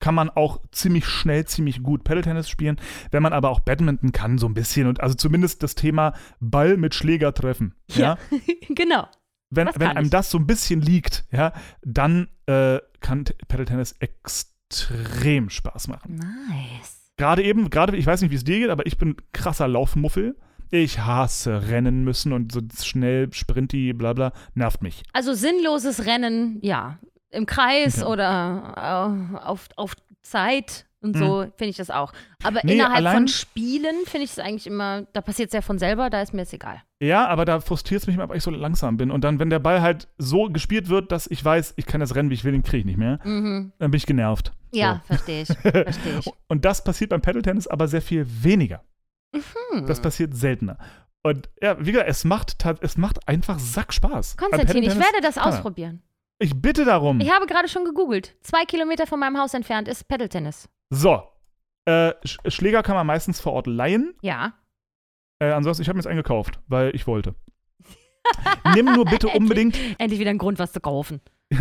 kann man auch ziemlich schnell, ziemlich gut Paddle-Tennis spielen. Wenn man aber auch Badminton kann, so ein bisschen und also zumindest das Thema Ball mit Schläger treffen. Ja. genau. Wenn, wenn einem ich. das so ein bisschen liegt, ja, dann äh, kann Paddle-Tennis extrem Spaß machen. Nice. Gerade eben, gerade, ich weiß nicht, wie es dir geht, aber ich bin krasser Laufmuffel. Ich hasse rennen müssen und so schnell, sprinty, bla bla, nervt mich. Also sinnloses Rennen, ja. Im Kreis Okay. oder äh, auf, auf Zeit und so finde ich das auch. Aber Nee, innerhalb von Spielen finde ich es eigentlich immer, da passiert es ja von selber, da ist mir es egal. Ja, aber da frustriert es mich immer, weil ich so langsam bin. Und dann, wenn der Ball halt so gespielt wird, dass ich weiß, ich kann das rennen, wie ich will, den kriege ich nicht mehr, Mhm. dann bin ich genervt. Ja, verstehe ich. Verstehe ich. Und das passiert beim Paddle-Tennis aber sehr viel weniger. Hm. Das passiert seltener. Und ja, wie gesagt, es macht, es macht einfach Sackspaß. Konstantin, ich werde das kann er. Ich bitte darum. Ich habe gerade schon gegoogelt. Zwei Kilometer von meinem Haus entfernt ist Paddle-Tennis. So. Äh, Sch Schläger kann man meistens vor Ort leihen. Ja. Äh, ansonsten, ich habe mir jetzt einen gekauft, weil ich wollte. Nimm nur bitte unbedingt, Endlich wieder ein Grund, was zu kaufen.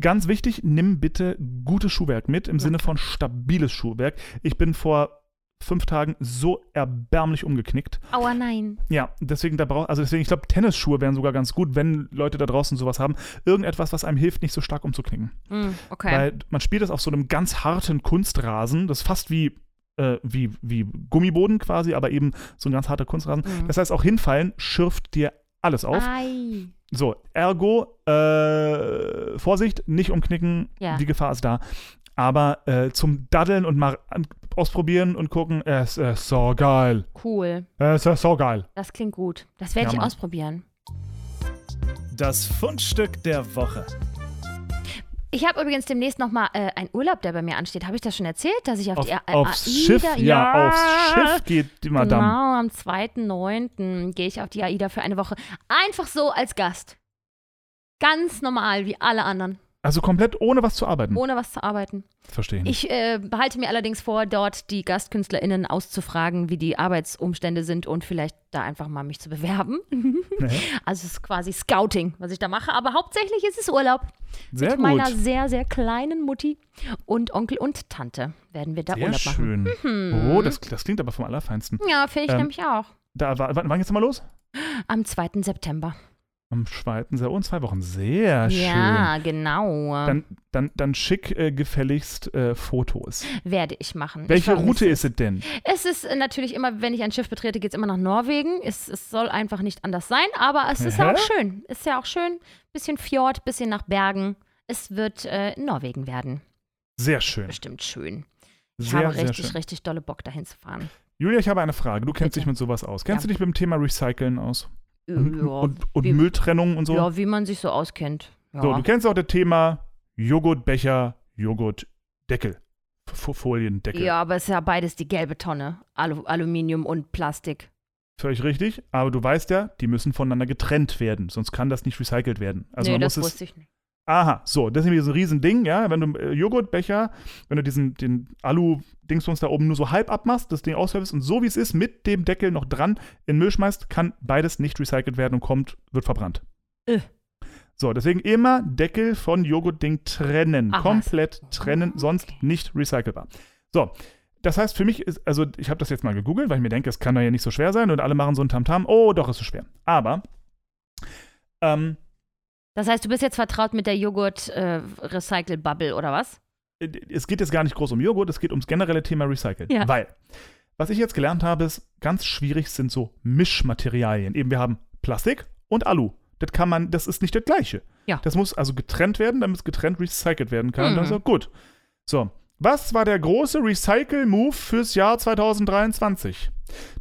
ganz wichtig, nimm bitte gutes Schuhwerk mit, im Sinne von stabiles Schuhwerk. Ich bin vor fünf Tagen so erbärmlich umgeknickt. Aua, nein. Ja, deswegen da braucht, also deswegen, ich glaube, Tennisschuhe wären sogar ganz gut, wenn Leute da draußen sowas haben. Irgendetwas, was einem hilft, nicht so stark umzuknicken. Hm, okay. Weil man spielt das auf so einem ganz harten Kunstrasen, das ist fast wie, äh, wie, wie Gummiboden quasi, aber eben so ein ganz harter Kunstrasen. Mhm. Das heißt, auch hinfallen schürft dir alles auf. Ei. So, ergo, äh, Vorsicht, nicht umknicken, Ja. die Gefahr ist da. Aber äh, zum Daddeln und mal ausprobieren und gucken, es ist so geil. Cool. Es ist so geil. Das klingt gut. Das werde Ja, ich Mann. ausprobieren. Das Fundstück der Woche. Ich habe übrigens demnächst nochmal äh, einen Urlaub, der bei mir ansteht. Habe ich das schon erzählt, dass ich auf, Auf, die A aufs AIDA Schiff, ja, aufs Schiff geht die Madame. Genau, am 2.9. gehe ich auf die AIDA für eine Woche. Einfach so als Gast. Ganz normal, wie alle anderen. Also komplett ohne was zu arbeiten. Ohne was zu arbeiten. Verstehe. Ich äh, behalte mir allerdings vor, dort die GastkünstlerInnen auszufragen, wie die Arbeitsumstände sind und vielleicht da einfach mal mich zu bewerben. Nee. Also es ist quasi Scouting, was ich da mache. Aber hauptsächlich ist es Urlaub. Sehr Mit gut. meiner sehr, sehr kleinen Mutti und Onkel und Tante werden wir da Sehr Urlaub machen. schön. Oh, das, das klingt aber vom Allerfeinsten. Ja, finde ich Ähm, nämlich auch. Da, war- wann, wann geht's nochmal los? Am 2. September. Am 2. Sehr, in zwei Wochen. Sehr schön. Ja, genau. Dann, dann, dann schick äh, gefälligst äh, Fotos. werde ich machen. Welche ich Route ist es denn? Es ist äh, natürlich immer, wenn ich ein Schiff betrete, geht es immer nach Norwegen. Es, es soll einfach nicht anders sein, aber es ist ja Hä? auch schön. Ist ja auch schön. Bisschen Fjord, bisschen nach Bergen. Es wird äh, Norwegen werden. Sehr schön. Bestimmt schön. Ich Sehr, habe richtig, schön. richtig dolle Bock, dahin zu fahren. Julia, ich habe eine Frage. Du kennst Bitte. dich mit sowas aus. Kennst Ja. du dich mit dem Thema Recyceln aus? Und, ja, und, und wie- Mülltrennung und so? ja, wie man sich so auskennt. Ja. So, du kennst auch das Thema Joghurtbecher, Joghurtdeckel. Foliendeckel. ja, aber es ist ja beides die gelbe Tonne. Alu Aluminium und Plastik. Völlig richtig. Aber du weißt ja, die müssen voneinander getrennt werden. Sonst kann das nicht recycelt werden. Also nee, man das muss es wusste ich nicht. Aha, so, das ist nämlich so ein Riesending, ja. Wenn du äh, Joghurtbecher, wenn du diesen den Alu-Dingsbums da oben nur so halb abmachst, das Ding auswölbst und so wie es ist, mit dem Deckel noch dran in Müll schmeißt, kann beides nicht recycelt werden und kommt, wird verbrannt. Äh. So, deswegen immer Deckel von Joghurtding trennen. Ach, was. komplett trennen, sonst nicht recycelbar. So, das heißt für mich ist, also ich habe das jetzt mal gegoogelt, weil ich mir denke, es kann doch ja nicht so schwer sein und alle machen so ein Tamtam. Oh, doch, ist es schwer. Aber, ähm, Das heißt, du bist jetzt vertraut mit der Joghurt-Recycle-Bubble oder was? es geht jetzt gar nicht groß um Joghurt, es geht ums generelle Thema Recyceln. Ja. Weil, was ich jetzt gelernt habe, ist, ganz schwierig sind so Mischmaterialien. Eben, wir haben Plastik und Alu. Das kann man, das ist nicht das Gleiche. Ja. Das muss also getrennt werden, damit es getrennt recycelt werden kann. Mhm. Das ist auch gut. So, was war der große Recycle-Move fürs Jahr 2023?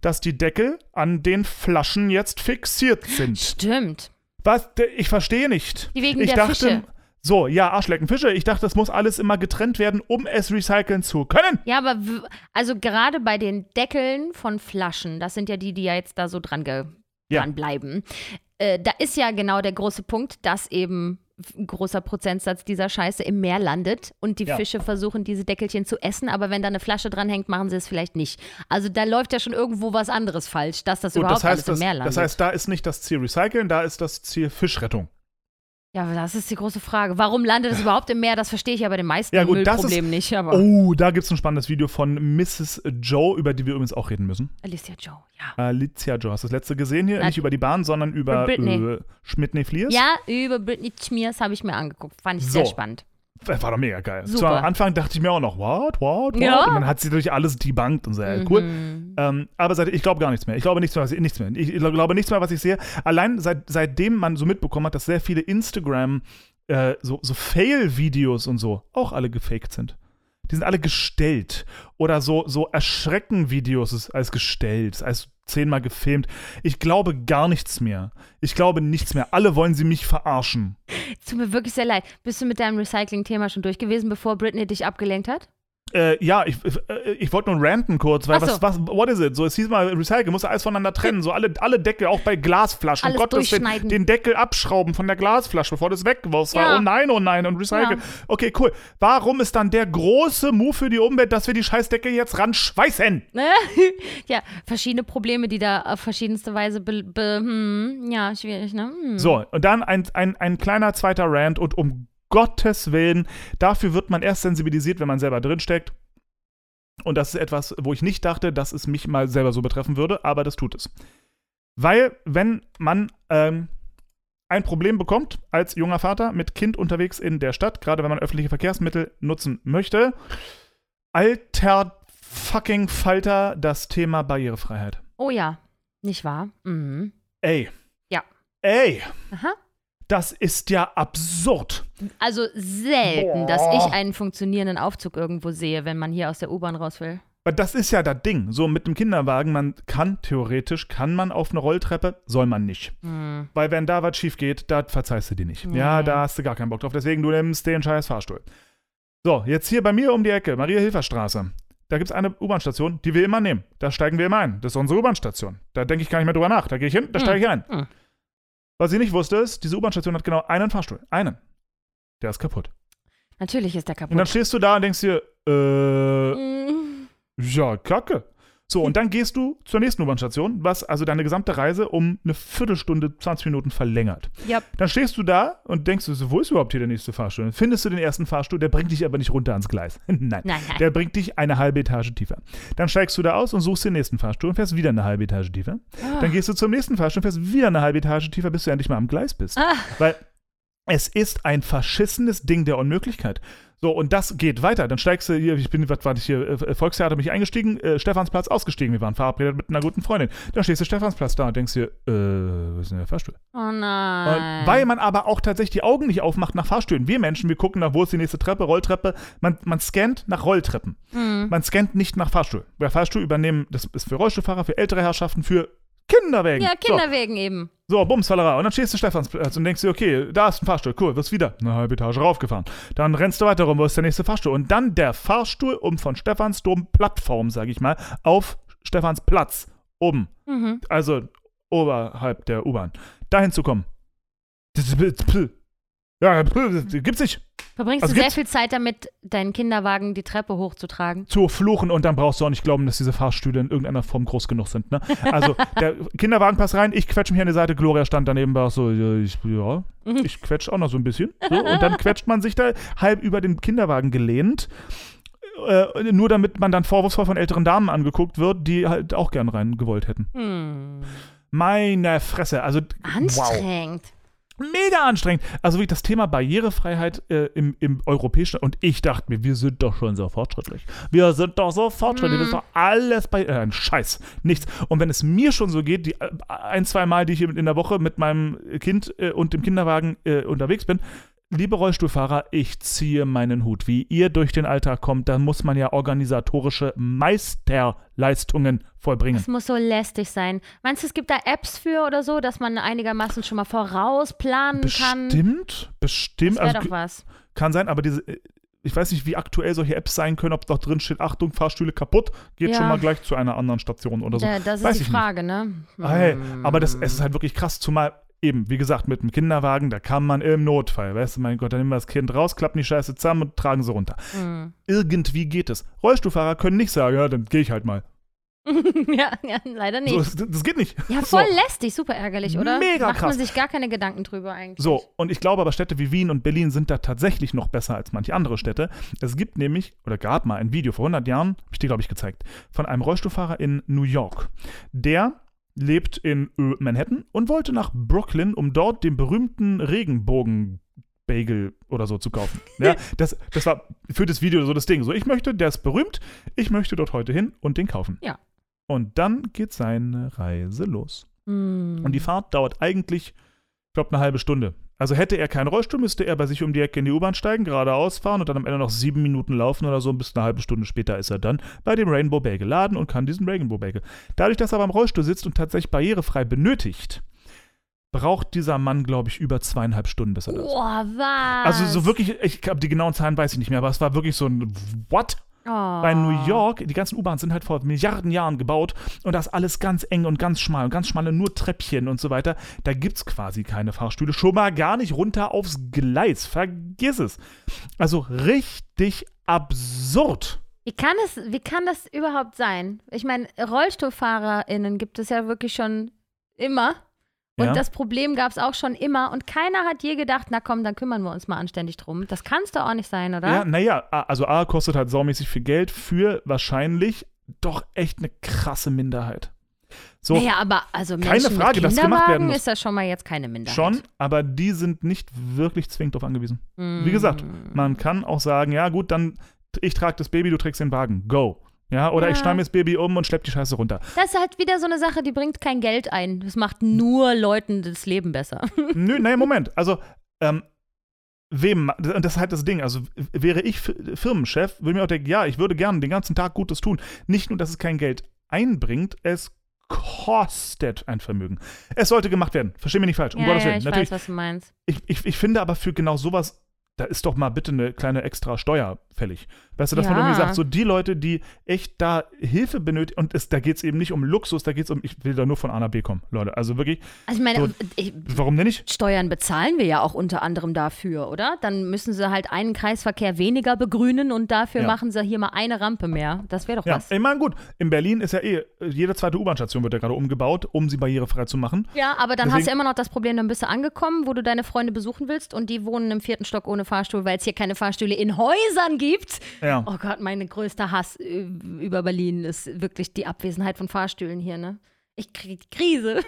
Dass die Deckel an den Flaschen jetzt fixiert sind. Stimmt. Was? Ich verstehe nicht. Die wegen ich der dachte, Fische. So, ja, Arschlecken Fische. Ich dachte, das muss alles immer getrennt werden, um es recyceln zu können. Ja, aber w- also gerade bei den Deckeln von Flaschen, das sind ja die, die ja jetzt da so dran, ge Ja. dran bleiben, äh, da ist ja genau der große Punkt, dass eben ein großer Prozentsatz dieser Scheiße im Meer landet und die Ja. Fische versuchen, diese Deckelchen zu essen, aber wenn da eine Flasche dran hängt, machen sie es vielleicht nicht. Also da läuft ja schon irgendwo was anderes falsch, dass das Gut, überhaupt das heißt, alles im Meer landet. das heißt, da ist nicht das Ziel Recyceln, da ist das Ziel Fischrettung. Ja, aber das ist die große Frage. Warum landet es überhaupt im Meer? Das verstehe ich ja bei den meisten Ja, gut, Müllproblemen nicht. Aber Oh, da gibt es ein spannendes Video von Mrs. Joe, über die wir übrigens auch reden müssen. Alicia Joe, ja. Alicia Joe, hast du das letzte gesehen hier? Nein. Nicht über die Bahn, sondern über Britney. äh, Schmidt-Fliers. Ja, über Britney Schmiers habe ich mir angeguckt. Fand ich So. sehr spannend. Das war doch mega geil. Super. So, am Anfang dachte ich mir auch noch, what, what, what? Ja. Und dann hat sie durch alles debunked und so, ja, cool. Mhm. Ähm, aber seit, ich glaube gar nichts mehr. Ich glaube nichts mehr, was ich, nichts mehr. Ich glaube nichts mehr, was ich sehe. Allein seit, seitdem man so mitbekommen hat, dass sehr viele Instagram, äh, so, so Fail-Videos und so, auch alle gefaked sind. Die sind alle gestellt. Oder so, so Erschrecken-Videos als gestellt, als zehnmal gefilmt. Ich glaube gar nichts mehr. Ich glaube nichts mehr. Alle wollen sie mich verarschen. Es tut mir wirklich sehr leid. Bist du mit deinem Recycling-Thema schon durch gewesen, bevor Britney dich abgelenkt hat? Äh, ja, ich, äh, ich wollte nur ranten kurz, weil so. was, was, what is it? So, es hieß mal, Recycle, muss alles voneinander trennen. So alle, alle Deckel, auch bei Glasflaschen. Alles Willen, durchschneiden. den Deckel abschrauben von der Glasflasche, bevor das wegwirfst. Ja. Oh nein, oh nein, und Recycle. Ja. Okay, cool. Warum ist dann der große Move für die Umwelt, dass wir die Scheißdeckel jetzt ranschweißen? ja, verschiedene Probleme, die da auf verschiedenste Weise be, be hm, ja, schwierig, ne? Hm. So, und dann ein, ein, ein kleiner zweiter Rant und um Gottes Willen, dafür wird man erst sensibilisiert, wenn man selber drinsteckt. Und das ist etwas, wo ich nicht dachte, dass es mich mal selber so betreffen würde, aber das tut es. Weil, wenn man ähm, ein Problem bekommt als junger Vater mit Kind unterwegs in der Stadt, gerade wenn man öffentliche Verkehrsmittel nutzen möchte, alter fucking Falter das Thema Barrierefreiheit. Oh ja, nicht wahr? Mhm. Ey. Ja. Ey. Aha. Das ist ja absurd. Also selten, Boah. dass ich einen funktionierenden Aufzug irgendwo sehe, wenn man hier aus der U-Bahn raus will. Weil das ist ja das Ding. So mit dem Kinderwagen, man kann theoretisch, kann man auf eine Rolltreppe, soll man nicht. Hm. Weil wenn da was schief geht, da verzeihst du dir nicht. Ja, Nee. da hast du gar keinen Bock drauf. Deswegen, du nimmst den scheiß Fahrstuhl. So, jetzt hier bei mir um die Ecke, Maria-Hilfer-Straße. Da gibt es eine U-Bahn-Station, die wir immer nehmen. Da steigen wir immer ein. Das ist unsere U-Bahn-Station. Da denke ich gar nicht mehr drüber nach. Da gehe ich hin, da Hm. steige ich ein. Hm. Was ich nicht wusste, ist, diese U-Bahn-Station hat genau einen Fahrstuhl. Einen. Der ist kaputt. Natürlich ist der Und dann kaputt. stehst du da und denkst dir, äh, Mm, Ja, kacke. So, und dann gehst du zur nächsten U-Bahn-Station, was also deine gesamte Reise um eine Viertelstunde, 20 Minuten verlängert. Ja. Dann stehst du da und denkst wo ist überhaupt hier der nächste Fahrstuhl? Dann findest du den ersten Fahrstuhl, der bringt dich aber nicht runter ans Gleis. Nein. Nein, nein. Der bringt dich eine halbe Etage tiefer. Dann steigst du da aus und suchst den nächsten Fahrstuhl und fährst wieder eine halbe Etage tiefer. Ah. Dann gehst du zum nächsten Fahrstuhl und fährst wieder eine halbe Etage tiefer, bis du endlich mal am Gleis bist. Ah. Weil es ist ein verschissenes Ding der Unmöglichkeit. So, und das geht weiter. Dann steigst du hier, ich bin, was war ich hier, Volkstheater bin ich eingestiegen, äh, Stephansplatz ausgestiegen. Wir waren verabredet mit einer guten Freundin. Dann stehst du Stephansplatz da und denkst dir, äh, was ist denn der Fahrstuhl? Oh Und nein. weil man aber auch tatsächlich die Augen nicht aufmacht nach Fahrstühlen. Wir Menschen, wir gucken nach, wo ist die nächste Treppe, Rolltreppe. Man, man scannt nach Rolltreppen. Hm. Man scannt nicht nach Fahrstuhl. Bei Fahrstuhl übernehmen, das ist für Rollstuhlfahrer, für ältere Herrschaften, für Kinderwägen. Ja, So. Kinderwegen eben. So, Bums, Fallerei. Und dann stehst du Stephansplatz und denkst dir, okay, da ist ein Fahrstuhl, cool, wirst wieder eine halbe Etage raufgefahren. Dann rennst du weiter rum, wo ist der nächste Fahrstuhl? Und dann der Fahrstuhl um von Stephansdom Plattform, sag ich mal, auf Stephansplatz oben. Mhm. Also oberhalb der U-Bahn. Dahin zu kommen. Ja, gibt's nicht. Verbringst Also du sehr viel Zeit damit, deinen Kinderwagen die Treppe hochzutragen? zu fluchen und dann brauchst du auch nicht glauben, dass diese Fahrstühle in irgendeiner Form groß genug sind. Ne? Also der Kinderwagen passt rein, ich quetsche mich an die Seite, Gloria stand daneben, war so, ja, ich, ja, ich quetsch auch noch so ein bisschen. So, und dann quetscht man sich da halb über den Kinderwagen gelehnt. Äh, nur damit man dann vorwurfsvoll von älteren Damen angeguckt wird, die halt auch gern rein gewollt hätten. Hm. Meine Fresse, also wow. Mega anstrengend. Also wirklich das Thema Barrierefreiheit äh, im, im europäischen und ich dachte mir, wir sind doch schon so fortschrittlich. Wir sind doch so fortschrittlich. Mhm. Das ist doch alles bei äh, Scheiß, nichts. Und wenn es mir schon so geht, die äh, ein, zwei Mal, die ich in der Woche mit meinem Kind äh, und dem Kinderwagen äh, unterwegs bin, liebe Rollstuhlfahrer, ich ziehe meinen Hut. Wie ihr durch den Alltag kommt, da muss man ja organisatorische Meisterleistungen vollbringen. Das muss so lästig sein. Meinst du, es gibt da Apps für oder so, dass man einigermaßen schon mal vorausplanen kann? Bestimmt, bestimmt. Das wäre Also, doch was. kann sein, aber diese, ich weiß nicht, wie aktuell solche Apps sein können, ob doch drin steht, Achtung, Fahrstühle kaputt, geht Ja. schon mal gleich zu einer anderen Station oder so. Ja, das Weiß ist ich die nicht. Frage, ne? Ah, Hey, Hm. aber das, es ist halt wirklich krass, zumal eben, wie gesagt, mit dem Kinderwagen, da kann man im Notfall, weißt du, mein Gott, dann nehmen wir das Kind raus, klappen die Scheiße zusammen und tragen sie runter. Hm. Irgendwie geht es. Rollstuhlfahrer können nicht sagen, ja, dann gehe ich halt mal. ja, ja, leider nicht. So, das, das geht nicht. ja, voll so. lästig, super ärgerlich, oder? Mega Macht krass. man sich gar keine Gedanken drüber eigentlich. So, und ich glaube aber, Städte wie Wien und Berlin sind da tatsächlich noch besser als manche andere Städte. Es gibt nämlich, oder gab mal ein Video vor 100 Jahren, habe ich dir, glaube ich, gezeigt, von einem Rollstuhlfahrer in New York. Der lebt in äh, Manhattan und wollte nach Brooklyn, um dort den berühmten Regenbogen Bagel oder so zu kaufen. Ja, das, das war für das Video so das Ding. So, ich möchte, der ist berühmt, ich möchte dort heute hin und den kaufen. Ja. Und dann geht seine Reise los. Hm. Und die Fahrt dauert eigentlich, ich glaube, eine halbe Stunde. Also hätte er keinen Rollstuhl, müsste er bei sich um die Ecke in die U-Bahn steigen, geradeaus fahren und dann am Ende noch sieben Minuten laufen oder so. Und bis eine halbe Stunde später ist er dann bei dem Rainbow Bagel Laden und kann diesen Rainbow Bagel. Dadurch, dass er beim Rollstuhl sitzt und tatsächlich barrierefrei benötigt, braucht dieser Mann, glaube ich, über zweieinhalb Stunden, bis er da ist. Boah, was? Also so wirklich, ich glaube, die genauen Zahlen weiß ich nicht mehr, aber es war wirklich so ein What? Oh. Bei New York, die ganzen U-Bahnen sind halt vor Milliarden Jahren gebaut und da ist alles ganz eng und ganz schmal und ganz schmale nur Treppchen und so weiter. Da gibt's quasi keine Fahrstühle, schon mal gar nicht runter aufs Gleis. Vergiss es. Also richtig absurd. Wie kann, es, wie kann das überhaupt sein? Ich meine, RollstuhlfahrerInnen gibt es ja wirklich schon immer. Und Ja. das Problem gab es auch schon immer. Und keiner hat je gedacht, na komm, dann kümmern wir uns mal anständig drum. Das kann es doch auch nicht sein, oder? Ja, naja, also A kostet halt saumäßig viel Geld für wahrscheinlich doch echt eine krasse Minderheit. So, naja, aber also Keine Menschen Frage, mit dass gemacht werden Kinderwagen ist das schon mal jetzt keine Minderheit. schon, aber die sind nicht wirklich zwingend darauf angewiesen. Mm. Wie gesagt, man kann auch sagen, ja gut, dann ich trage das Baby, du trägst den Wagen. Go. Ja, oder ich Ja. schneide mir das Baby um und schlepp die Scheiße runter. Das ist halt wieder so eine Sache, die bringt kein Geld ein. Das macht nur Leuten das Leben besser. Nö, naja, Moment. Also, ähm, wem, und das ist halt das Ding. Also, wäre ich Firmenchef, würde mir auch denken, ja, ich würde gerne den ganzen Tag Gutes tun. Nicht nur, dass es kein Geld einbringt, es kostet ein Vermögen. Es sollte gemacht werden. Versteh mich nicht falsch. Um ja, Gottes ja, Willen. ich Natürlich. weiß, was du meinst. Ich, ich, ich finde aber für genau sowas, da ist doch mal bitte eine kleine extra Steuer fällig. Weißt du, dass man Ja. irgendwie sagt, so die Leute, die echt da Hilfe benötigen, und es, da geht es eben nicht um Luxus, da geht es um, ich will da nur von A nach B kommen, Leute. Also wirklich, Also ich meine, So- ich, warum denn nicht? Steuern bezahlen wir ja auch unter anderem dafür, oder? Dann müssen sie halt einen Kreisverkehr weniger begrünen und dafür Ja. machen sie hier mal eine Rampe mehr. Das wäre doch Ja, was. ich meine, gut, in Berlin ist ja eh, jede zweite U-Bahn-Station wird ja gerade umgebaut, um sie barrierefrei zu machen. Ja, aber dann hast Deswegen- du immer noch das Problem, dann bist du angekommen, wo du deine Freunde besuchen willst und die wohnen im vierten Stock ohne Fahrstuhl, weil es hier keine Fahrstühle in Häusern gibt. Ja. Oh Gott, mein größter Hass äh, über Berlin ist wirklich die Abwesenheit von Fahrstühlen hier, ne? Ich krieg die Krise.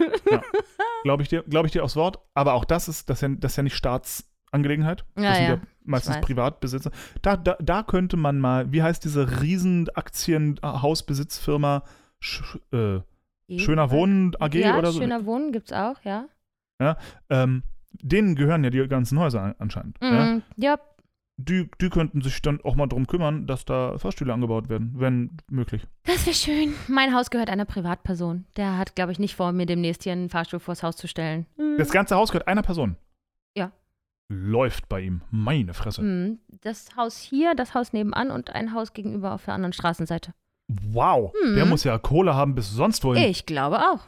Glaube ich, dir- glaub ich dir aufs Wort. Aber auch das ist, das ist ja, das ist ja nicht Staatsangelegenheit. Ja, das sind ja, ja meistens. Privatbesitzer. Da, da, da könnte man mal, wie heißt diese riesen Aktienhausbesitzfirma Sch, äh, Schöner Wohnen AG ja, oder so? Schöner Wohnen gibt's auch, ja. Ähm, denen gehören ja die ganzen Häuser an- anscheinend. Ja? Mhm. Ja, Die, die könnten sich dann auch mal drum kümmern, dass da Fahrstühle angebaut werden, wenn möglich. das wäre schön. Mein Haus gehört einer Privatperson. Der hat, glaube ich, nicht vor, mir demnächst hier einen Fahrstuhl vors Haus zu stellen. Mhm. Das ganze Haus gehört einer Person. Ja. Läuft bei ihm. Meine Fresse. Mhm. Das Haus hier, das Haus nebenan und ein Haus gegenüber auf der anderen Straßenseite. Wow. Mhm. Der muss ja Kohle haben bis sonst wohin. Ich glaube auch.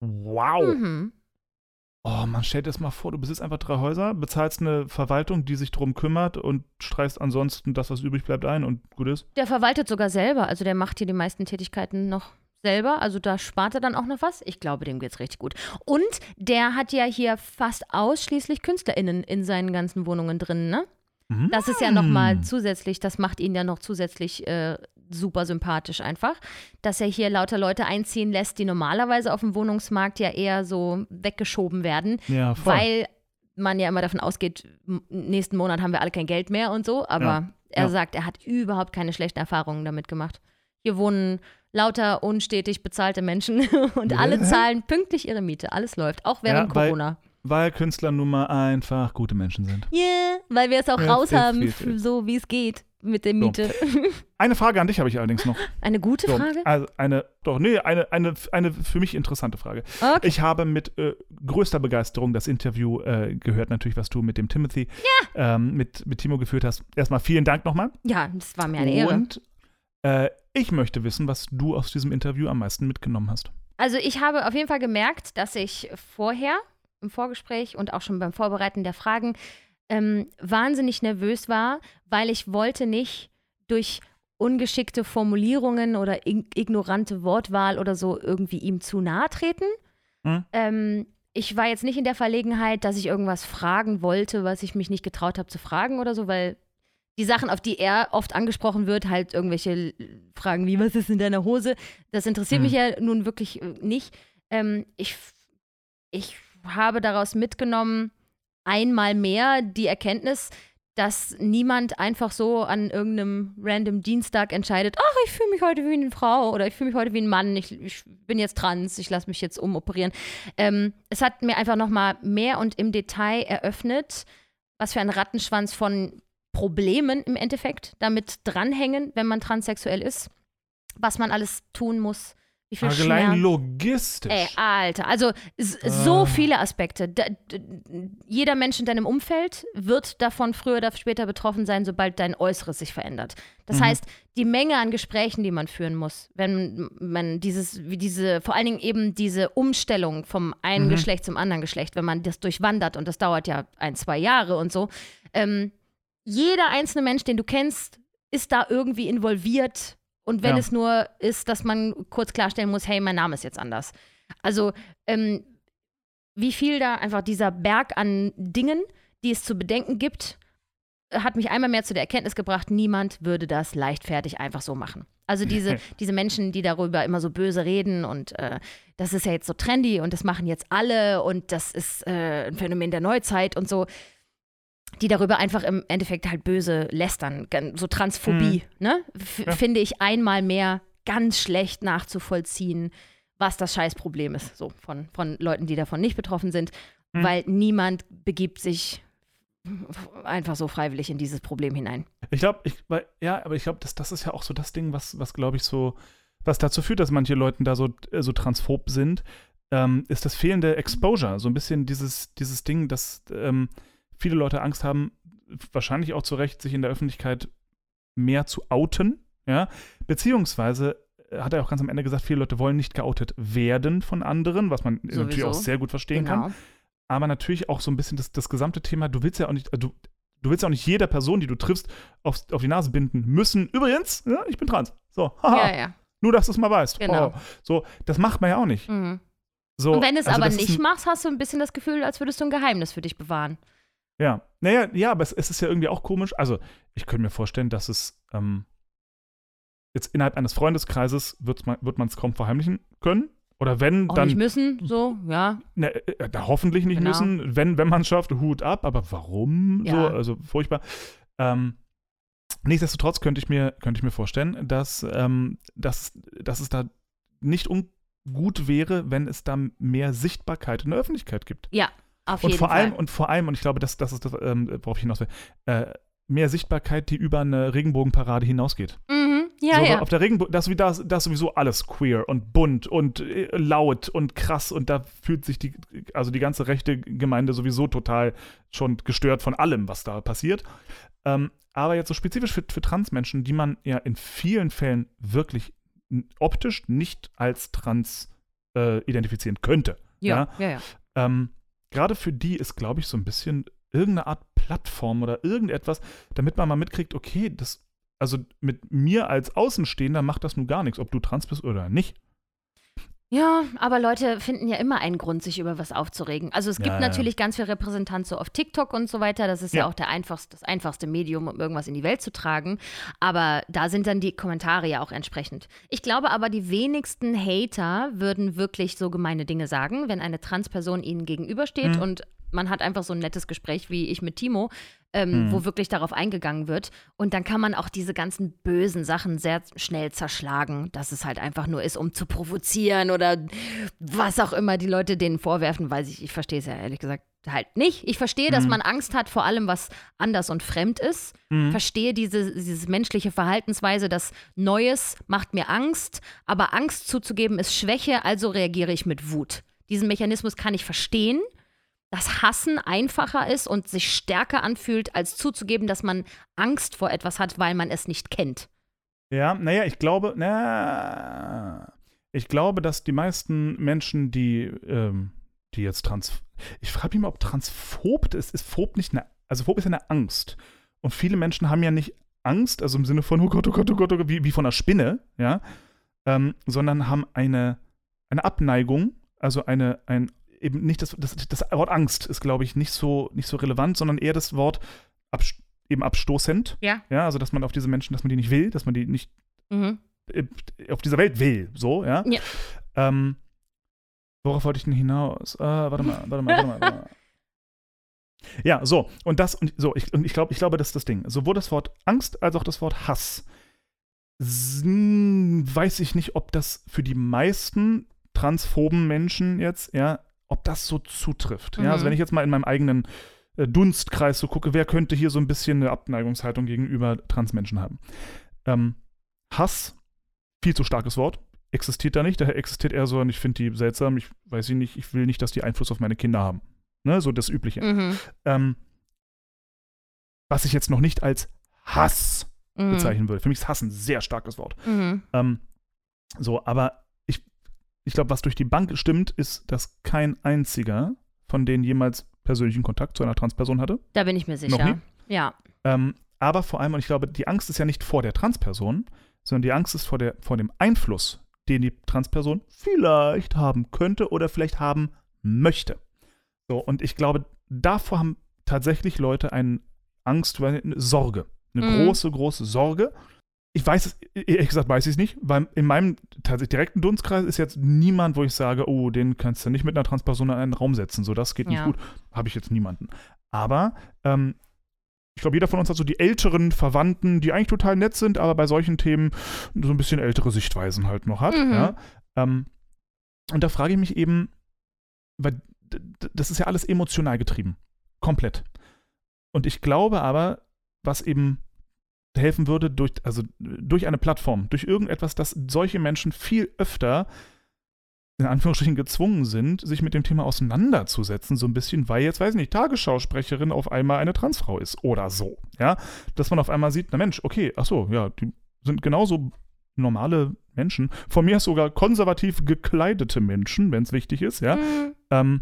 Wow. Mhm. Oh, man stellt das mal vor, du besitzt einfach drei Häuser, bezahlst eine Verwaltung, die sich drum kümmert und streichst ansonsten das, was übrig bleibt, ein und gut ist. Der verwaltet sogar selber. Also der macht hier die meisten Tätigkeiten noch selber. Also da spart er dann auch noch was. Ich glaube, dem geht's richtig gut. Und der hat ja hier fast ausschließlich KünstlerInnen in seinen ganzen Wohnungen drin, ne? Das ist ja nochmal zusätzlich, das macht ihn ja noch zusätzlich äh, super sympathisch einfach, dass er hier lauter Leute einziehen lässt, die normalerweise auf dem Wohnungsmarkt ja eher so weggeschoben werden, Ja, voll. weil man ja immer davon ausgeht, nächsten Monat haben wir alle kein Geld mehr und so, aber Ja, er ja. sagt, er hat überhaupt keine schlechten Erfahrungen damit gemacht. Hier wohnen lauter unstetig bezahlte Menschen und alle zahlen pünktlich ihre Miete. Alles läuft, auch während Ja, weil- Corona. Weil Künstler nun mal einfach gute Menschen sind. Yeah. weil wir es auch Ja, raus haben, so wie es geht mit der So. Miete. Eine Frage an dich habe ich allerdings noch. Eine gute So, Frage? Also eine, doch, nee, eine, eine, eine für mich interessante Frage. Okay. Ich habe mit äh, größter Begeisterung das Interview äh, gehört, natürlich, was du mit dem Timothy, ähm, mit, mit Timo geführt hast. Erstmal vielen Dank nochmal. Ja, das war mir eine Ehre. Und äh, ich möchte wissen, was du aus diesem Interview am meisten mitgenommen hast. Also ich habe auf jeden Fall gemerkt, dass ich vorher im Vorgespräch und auch schon beim Vorbereiten der Fragen ähm, wahnsinnig nervös war, weil ich wollte nicht durch ungeschickte Formulierungen oder ig ignorante Wortwahl oder so irgendwie ihm zu nahe treten. Hm. Ähm, ich war jetzt nicht in der Verlegenheit, dass ich irgendwas fragen wollte, was ich mich nicht getraut habe zu fragen oder so, weil die Sachen, auf die er oft angesprochen wird, halt irgendwelche Fragen wie, was ist in deiner Hose? Das interessiert Hm. mich ja nun wirklich äh, nicht. Ähm, ich, ich habe daraus mitgenommen, einmal mehr die Erkenntnis, dass niemand einfach so an irgendeinem random Dienstag entscheidet, ach, ich fühle mich heute wie eine Frau oder ich fühle mich heute wie ein Mann, ich, ich bin jetzt trans, ich lasse mich jetzt umoperieren. Ähm, es hat mir einfach nochmal mehr und im Detail eröffnet, was für ein Rattenschwanz von Problemen im Endeffekt damit dranhängen, wenn man transsexuell ist, was man alles tun muss, wie viel Allein logistisch. Ey, Alter, also so Ah. viele Aspekte. Da, jeder Mensch in deinem Umfeld wird davon früher oder später betroffen sein, sobald dein Äußeres sich verändert. Das Mhm. heißt, die Menge an Gesprächen, die man führen muss, wenn man dieses, wie diese, vor allen Dingen eben diese Umstellung vom einen Mhm. Geschlecht zum anderen Geschlecht, wenn man das durchwandert und das dauert ja ein, zwei Jahre und so. Ähm, jeder einzelne Mensch, den du kennst, ist da irgendwie involviert. Und wenn Ja. es nur ist, dass man kurz klarstellen muss, hey, mein Name ist jetzt anders. Also, ähm, wie viel da einfach dieser Berg an Dingen, die es zu bedenken gibt, hat mich einmal mehr zu der Erkenntnis gebracht, niemand würde das leichtfertig einfach so machen. Also diese, diese Menschen, die darüber immer so böse reden und äh, das ist ja jetzt so trendy und das machen jetzt alle und das ist äh, ein Phänomen der Neuzeit und so, die darüber einfach im Endeffekt halt böse lästern, so Transphobie, ne? F Ja. Finde ich einmal mehr ganz schlecht nachzuvollziehen, was das Scheißproblem ist, so von, von Leuten, die davon nicht betroffen sind, Mhm. weil niemand begibt sich einfach so freiwillig in dieses Problem hinein. Ich glaube, ich, weil- ja, aber ich glaube, das, das ist ja auch so das Ding, was, was glaube ich, so, was dazu führt, dass manche Leute da so, äh, so transphob sind, ähm, ist das fehlende Exposure. So ein bisschen dieses, dieses Ding, dass ähm, viele Leute Angst haben, wahrscheinlich auch zu Recht, sich in der Öffentlichkeit mehr zu outen, ja, beziehungsweise äh, hat er auch ganz am Ende gesagt, viele Leute wollen nicht geoutet werden von anderen, was man natürlich Sowieso. auch sehr gut verstehen kann Genau. aber natürlich auch so ein bisschen das, das gesamte Thema, du willst ja auch nicht, äh, du, du willst ja auch nicht jeder Person, die du triffst, auf, auf die Nase binden müssen. Übrigens, ja, ich bin trans. So, haha, Ja, ja. nur dass du es mal weißt. Genau. Oh. So, das macht man ja auch nicht. Mhm. So, Und wenn du es also aber nicht machst, hast du ein bisschen das Gefühl, als würdest du ein Geheimnis für dich bewahren. Ja, naja, ja, aber es, es ist ja irgendwie auch komisch. Also, ich könnte mir vorstellen, dass es ähm, jetzt innerhalb eines Freundeskreises wird man es kaum verheimlichen können. Oder wenn, Auch dann nicht müssen, so, ja. Ne, da hoffentlich nicht Genau. müssen, wenn, wenn man es schafft, Hut ab, aber warum? So, Ja. also furchtbar. Ähm, nichtsdestotrotz könnte ich mir, könnte ich mir vorstellen, dass, ähm, dass, dass es da nicht ungut wäre, wenn es da mehr Sichtbarkeit in der Öffentlichkeit gibt. Auf Und jeden vor Fall. allem, und vor allem, und ich glaube, das, das ist das, ähm, worauf ich hinaus will, äh, mehr Sichtbarkeit, die über eine Regenbogenparade hinausgeht. mhm. Ja, so, ja. Auf der Regenbogen, das, das, das ist sowieso alles queer und bunt und äh, laut und krass und da fühlt sich die, also die ganze rechte Gemeinde sowieso total schon gestört von allem, was da passiert. Ähm, aber jetzt so spezifisch für, für Transmenschen, die man ja in vielen Fällen wirklich optisch nicht als trans äh, identifizieren könnte. Ja, ja, ja. Ähm, Gerade für die ist, glaube ich, so ein bisschen irgendeine Art Plattform oder irgendetwas, damit man mal mitkriegt, okay, das, also mit mir als Außenstehender macht das nun gar nichts, ob du trans bist oder nicht. Ja, aber Leute finden ja immer einen Grund, sich über was aufzuregen. Also es gibt Ja, ja. natürlich ganz viel Repräsentanz so auf TikTok und so weiter. Das ist ja, Ja. auch der einfachste, das einfachste Medium, um irgendwas in die Welt zu tragen. Aber da sind dann die Kommentare ja auch entsprechend. Ich glaube aber, die wenigsten Hater würden wirklich so gemeine Dinge sagen, wenn eine Transperson ihnen gegenübersteht Mhm. und man hat einfach so ein nettes Gespräch wie ich mit Timo, ähm, Mhm. wo wirklich darauf eingegangen wird. Und dann kann man auch diese ganzen bösen Sachen sehr schnell zerschlagen, dass es halt einfach nur ist, um zu provozieren oder was auch immer die Leute denen vorwerfen, weiß ich, ich verstehe es ja ehrlich gesagt halt nicht. Ich verstehe, dass Mhm. man Angst hat vor allem, was anders und fremd ist. Mhm. Verstehe diese, diese menschliche Verhaltensweise, dass Neues macht mir Angst, aber Angst zuzugeben ist Schwäche, also reagiere ich mit Wut. Diesen Mechanismus kann ich verstehen, dass Hassen einfacher ist und sich stärker anfühlt, als zuzugeben, dass man Angst vor etwas hat, weil man es nicht kennt. Ja, naja, ich glaube, na, ich glaube, dass die meisten Menschen, die, ähm, die jetzt trans, ich frage mich mal, ob transphob ist, ist phob nicht eine, also phob ist eine Angst. Und viele Menschen haben ja nicht Angst, also im Sinne von, oh Gott, oh Gott, oh Gott, oh Gott wie, wie von einer Spinne, ja, ähm, sondern haben eine, eine Abneigung, also eine, ein, eben nicht das, das, das Wort Angst ist, glaube ich, nicht so, nicht so relevant, sondern eher das Wort abs eben abstoßend. Ja. Ja, also dass man auf diese Menschen, dass man die nicht will, dass man die nicht Mhm. auf dieser Welt will, so, ja. Ja. Ähm, worauf wollte ich denn hinaus? Äh, warte mal, warte mal, warte mal, warte mal. Ja, so, und das, und so, ich, und ich glaube, ich glaube, das ist das Ding. Sowohl das Wort Angst als auch das Wort Hass. Weiß ich nicht, ob das für die meisten transphoben Menschen jetzt, ja, ob das so zutrifft. Ja, also Mhm. wenn ich jetzt mal in meinem eigenen äh, Dunstkreis so gucke, wer könnte hier so ein bisschen eine Abneigungshaltung gegenüber Transmenschen haben? Ähm, Hass, viel zu starkes Wort, existiert da nicht. Daher existiert eher so, und ich finde die seltsam, ich weiß sie nicht, ich will nicht, dass die Einfluss auf meine Kinder haben. Ne, so das Übliche. Mhm. Ähm, was ich jetzt noch nicht als Hass Mhm. bezeichnen würde. Für mich ist Hass ein sehr starkes Wort. Mhm. Ähm, so, aber ich, glaube, was durch die Bank stimmt, ist, dass kein einziger von denen jemals persönlichen Kontakt zu einer Transperson hatte. Da bin ich mir Noch sicher. nie? Ja. Ähm, aber vor allem, und ich glaube, die Angst ist ja nicht vor der Transperson, sondern die Angst ist vor, der, vor dem Einfluss, den die Transperson vielleicht haben könnte oder vielleicht haben möchte. So, und ich glaube, davor haben tatsächlich Leute eine Angst, eine Sorge. Eine Mhm. große, große Sorge. Ich weiß es, ehrlich gesagt, weiß ich es nicht, weil in meinem tatsächlich direkten Dunstkreis ist jetzt niemand, wo ich sage, oh, den kannst du nicht mit einer Transperson in einen Raum setzen. So, das geht nicht Ja. gut. Habe ich jetzt niemanden. Aber ähm, ich glaube, jeder von uns hat so die älteren Verwandten, die eigentlich total nett sind, aber bei solchen Themen so ein bisschen ältere Sichtweisen halt noch hat. Mhm. Ja? Ähm, und da frage ich mich eben, weil das ist ja alles emotional getrieben. Komplett. Und ich glaube aber, was eben helfen würde, durch, also durch eine Plattform, durch irgendetwas, dass solche Menschen viel öfter in Anführungsstrichen gezwungen sind, sich mit dem Thema auseinanderzusetzen, so ein bisschen, weil jetzt, weiß ich nicht, Tagesschausprecherin auf einmal eine Transfrau ist oder so, ja, dass man auf einmal sieht, na Mensch, okay, ach so, ja, die sind genauso normale Menschen, von mir aus sogar konservativ gekleidete Menschen, wenn es wichtig ist, ja, Mhm. ähm,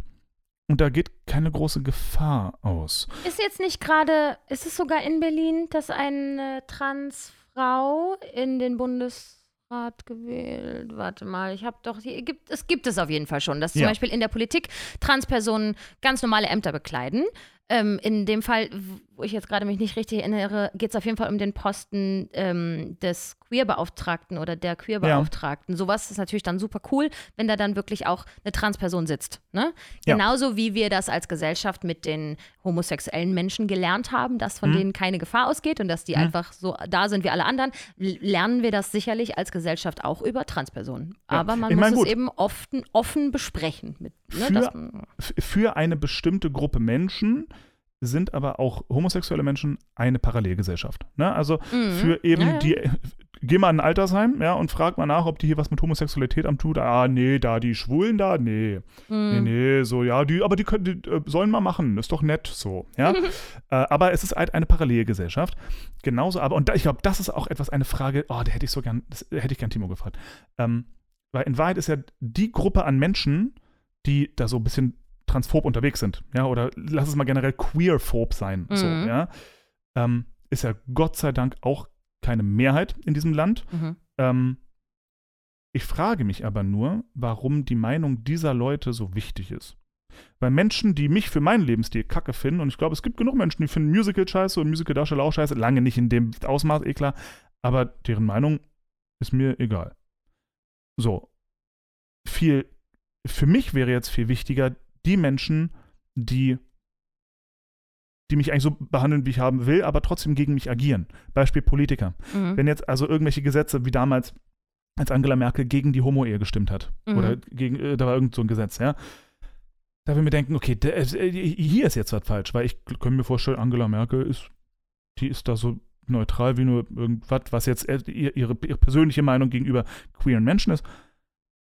und da geht keine große Gefahr aus. Ist jetzt nicht gerade, ist es sogar in Berlin, dass eine Transfrau in den Bundesrat gewählt? Warte mal, ich habe doch, hier gibt, es gibt es auf jeden Fall schon, dass zum Ja. Beispiel in der Politik Transpersonen ganz normale Ämter bekleiden. Ähm, in dem Fall, wo ich jetzt gerade mich nicht richtig erinnere, geht es auf jeden Fall um den Posten ähm, des Queerbeauftragten oder der Queerbeauftragten. Sowas ist natürlich dann super cool, wenn da dann wirklich auch eine Transperson sitzt. Ne? Ja. Genauso wie wir das als Gesellschaft mit den homosexuellen Menschen gelernt haben, dass von Mhm. denen keine Gefahr ausgeht und dass die Mhm. einfach so da sind wie alle anderen, lernen wir das sicherlich als Gesellschaft auch über Transpersonen. Ja. Aber man Ich muss mein, es gut. eben offen, offen besprechen. Mit, ne, Für- Für eine bestimmte Gruppe Menschen sind aber auch homosexuelle Menschen eine Parallelgesellschaft. Ne? Also Mhm. für eben Ja, ja. die, geh mal in ein Altersheim, ja, und frag mal nach, ob die hier was mit Homosexualität am tut. Ah, nee, da die Schwulen da, nee. Nee, Mhm. nee, so, ja, die, aber die, können, die äh, sollen mal machen, ist doch nett, so, ja. äh, aber es ist halt eine Parallelgesellschaft. Genauso, aber, und da, ich glaube, das ist auch etwas, eine Frage, oh, da hätte ich so gern, das hätte ich gern Timo gefragt. Ähm, weil in Wahrheit ist ja die Gruppe an Menschen, die da so ein bisschen transphob unterwegs sind, ja, oder lass es mal generell queerphob sein, so, Mhm. ja, ähm, ist ja Gott sei Dank auch keine Mehrheit in diesem Land. Mhm. Ähm, ich frage mich aber nur, warum die Meinung dieser Leute so wichtig ist. Weil Menschen, die mich für meinen Lebensstil kacke finden, und ich glaube, es gibt genug Menschen, die finden Musical scheiße und Musical-Darsteller auch scheiße, lange nicht in dem Ausmaß, eh klar, aber deren Meinung ist mir egal. So. Viel, für mich wäre jetzt viel wichtiger, die Menschen, die die mich eigentlich so behandeln, wie ich haben will, aber trotzdem gegen mich agieren. Beispiel Politiker. Mhm. Wenn jetzt also irgendwelche Gesetze wie damals, als Angela Merkel gegen die Homo-Ehe gestimmt hat, Mhm. oder gegen, äh, da war irgend so ein Gesetz, ja. Da will ich mir denken, okay, der, äh, hier ist jetzt was falsch, weil ich kann mir vorstellen, Angela Merkel ist, die ist da so neutral wie nur irgendwas, was jetzt äh, ihr- ihre, ihre persönliche Meinung gegenüber queeren Menschen ist.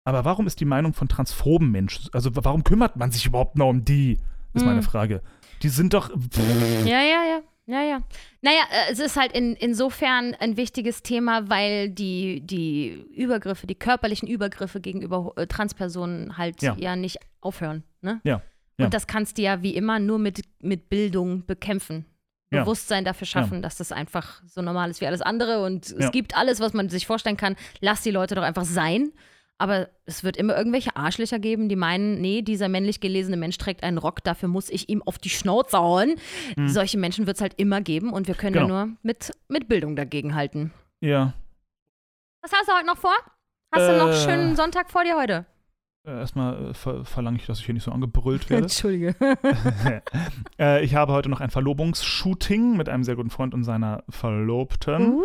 Aber warum ist die Meinung von transphoben Menschen, also warum kümmert man sich überhaupt noch um die, ist meine Mhm. Frage. Die sind doch, Ja, ja, ja. Ja, ja. Naja, äh, es ist halt in, insofern ein wichtiges Thema, weil die, die Übergriffe, die körperlichen Übergriffe gegenüber äh, Transpersonen halt ja. Ja. nicht aufhören. Ne? Ja, ja. Und das kannst du ja wie immer nur mit, mit Bildung bekämpfen. Ja. Bewusstsein dafür schaffen, dass das einfach so normal ist wie alles andere und es Ja. gibt alles, was man sich vorstellen kann. Lass die Leute doch einfach sein. Aber es wird immer irgendwelche Arschlöcher geben, die meinen, nee, dieser männlich gelesene Mensch trägt einen Rock, dafür muss ich ihm auf die Schnauze hauen. Solche Menschen wird es halt immer geben und wir können ja Mhm. Genau. nur mit, mit Bildung dagegen halten. ja, Was hast du heute noch vor? Hast du noch Äh. schönen Sonntag vor dir heute? Äh, erstmal äh, ver verlange ich, dass ich hier nicht so angebrüllt werde. Entschuldige. äh, ich habe heute noch ein Verlobungsshooting mit einem sehr guten Freund und seiner Verlobten. Uh.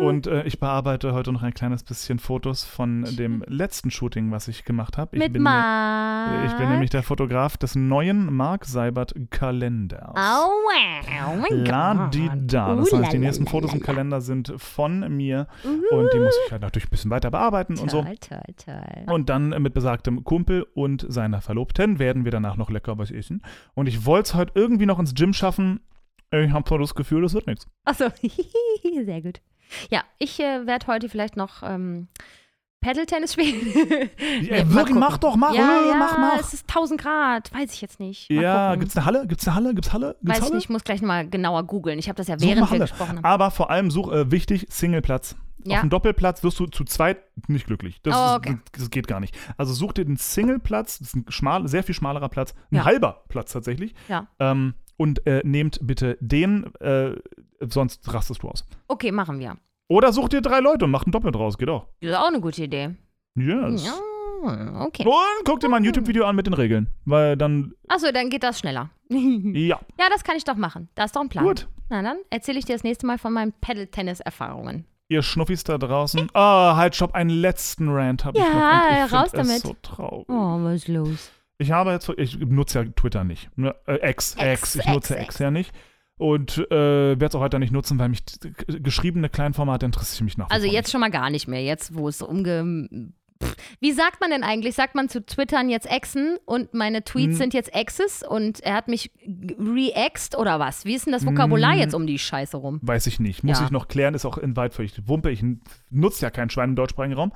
Und äh, ich bearbeite heute noch ein kleines bisschen Fotos von dem letzten Shooting, was ich gemacht habe. Ich, mit bin ne- ich bin nämlich der Fotograf des neuen Mark Seibert Kalenders. Oh, wow. Oh mein La di da. Das Uh, heißt, die nächsten Fotos im. Kalender sind von mir Uhu. und die muss ich halt natürlich ein bisschen weiter bearbeiten und so. Toll, toll, toll. Und dann mit besagtem Kumpel und seiner Verlobten werden wir danach noch lecker was essen. Und ich wollte es heute irgendwie noch ins Gym schaffen. Ich habe zwar das Gefühl, das wird nichts. Achso, sehr gut. Ja, ich äh, werde heute vielleicht noch ähm, Paddle-Tennis spielen. Ja, wirklich, mach doch, mach, ja, äh, ja, mach, mach. es ist 1000 Grad, weiß ich jetzt nicht. Mal Ja, gucken. gibt's eine Halle? Gibt's eine Halle? Gibt's Halle? Gibt's Weiß ich Halle? nicht, ich muss gleich mal genauer googeln. Ich habe das ja während wir gesprochen haben. Aber vor allem such äh, wichtig, Singleplatz. Ja. Auf dem Doppelplatz wirst du zu zweit nicht glücklich. Das, Oh, ist- okay. das geht gar nicht. Also such dir den Singleplatz, das ist ein schmal, sehr viel schmalerer Platz, ein Ja. halber Platz tatsächlich. Ja. Ähm, und äh, nehmt bitte den, äh, sonst rastest du aus. Okay, machen wir. Oder such dir drei Leute und mach ein Doppel draus, geht auch. Das ist auch eine gute Idee. Yes. Ja, okay. Und guck dir mal ein YouTube-Video an mit den Regeln. Weil dann, Achso, dann geht das schneller. ja, ja, das kann ich doch machen. Da ist doch ein Plan. gut. Na dann erzähle ich dir das nächste Mal von meinen Paddle-Tennis-Erfahrungen. Ihr Schnuffis da draußen. Ah, halt, stopp, einen letzten Rant habe ich Ja, noch. Ich raus find es damit. so traurig. Oh, was ist los? Ich habe jetzt, ich nutze ja Twitter nicht. Ne? Äh, X, X, X, ich nutze X, X, ja nicht. Und äh, werde es auch weiter nicht nutzen, weil mich t- geschriebene Kleinformate interessiert mich wie Also jetzt schon mal gar nicht mehr, jetzt wo es umge... Pff. Wie sagt man denn eigentlich? Sagt man zu Twittern jetzt Exen und meine Tweets Hm. sind jetzt Exes und er hat mich re-ext oder was? Wie ist denn das Vokabular Hm. jetzt um die Scheiße rum? Weiß ich nicht. Muss Ja. ich noch klären, ist auch in weit völlig Wumpe. Ich nutze ja kein Schwein im deutschsprachigen Raum.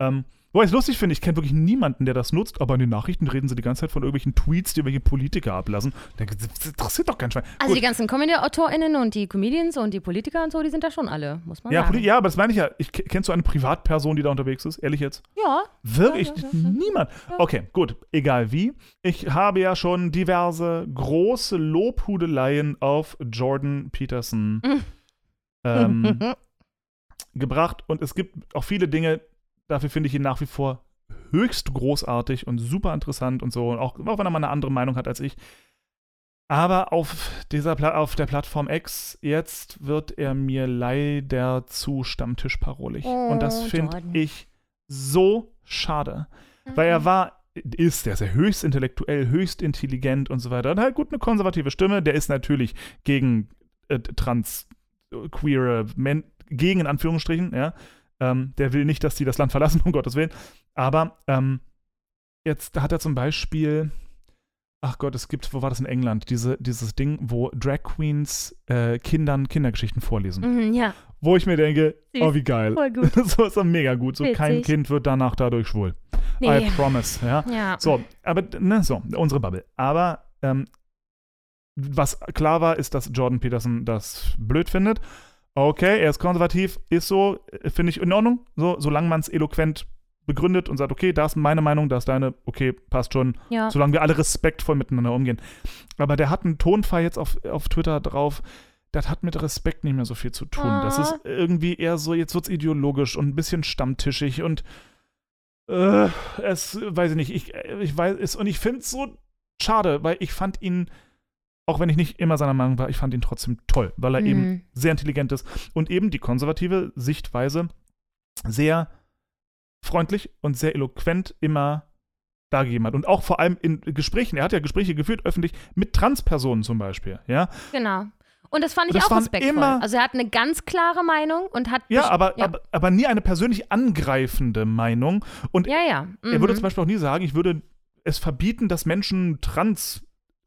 ähm, wo ich es lustig finde, ich kenne wirklich niemanden, der das nutzt, aber in den Nachrichten reden sie die ganze Zeit von irgendwelchen Tweets, die irgendwelche Politiker ablassen. Da- Das interessiert doch kein Schwein. Also Gut. die ganzen Comedy-AutorInnen und die Comedians und die Politiker und so, die sind da schon alle, muss man ja, sagen. Ja, aber das meine ich ja. Ich, kennst du eine Privatperson, die da unterwegs ist? Ehrlich jetzt? Ja, Wirklich? Ja, ja, ja, ja. Niemand. Okay, gut. Egal wie. Ich habe ja schon diverse große Lobhudeleien auf Jordan Peterson ähm, gebracht. Und es gibt auch viele Dinge, dafür finde ich ihn nach wie vor höchst großartig und super interessant und so. Und auch, auch wenn er mal eine andere Meinung hat als ich. Aber auf, dieser Pla auf der Plattform X jetzt wird er mir leider zu Stammtischparolig. und das Oh, finde ich so schade. Weil er war, ist, der ist ja höchst intellektuell, höchst intelligent und so weiter. Und halt gut eine konservative Stimme. Der ist natürlich gegen äh, trans, äh, queere, Men gegen in Anführungsstrichen, ja. Ähm, der will nicht, dass die das Land verlassen, um Gottes Willen. Aber ähm, jetzt hat er zum Beispiel, ach Gott, es gibt, wo war das in England, diese, dieses Ding, wo Drag Queens äh, Kindern Kindergeschichten vorlesen. Mhm, ja, Wo ich mir denke, Süß. oh, wie geil. voll gut. so ist doch mega gut. So kein Witzig. Kind wird danach dadurch schwul. I Nee. promise, ja. Ja. So, aber, ne, so, unsere Bubble. Aber, ähm, was klar war, ist, dass Jordan Peterson das blöd findet. Okay, er ist konservativ, ist so, äh, finde ich in Ordnung. So, solange man es eloquent begründet und sagt, okay, da ist meine Meinung, da ist deine, okay, passt schon. ja. Solange wir alle respektvoll miteinander umgehen. Aber der hat einen Tonfall jetzt auf, auf Twitter drauf. Das hat mit Respekt nicht mehr so viel zu tun. Das Ah. ist irgendwie eher so, jetzt wird es ideologisch und ein bisschen stammtischig und äh, es, weiß ich nicht, ich, ich weiß es und ich finde es so schade, weil ich fand ihn auch wenn ich nicht immer seiner Meinung war, ich fand ihn trotzdem toll, weil er Mhm. eben sehr intelligent ist und eben die konservative Sichtweise sehr freundlich und sehr eloquent immer dargegeben hat. Und auch vor allem in Gesprächen, er hat ja Gespräche geführt, öffentlich, mit Transpersonen zum Beispiel, ja. Genau. Und das fand ich Das auch respektvoll. immer- also er hat eine ganz klare Meinung und hat. Ja, aber, ja. Aber, aber nie eine persönlich angreifende Meinung. Und ja, ja. er würde mhm. zum Beispiel auch nie sagen, ich würde es verbieten, dass Menschen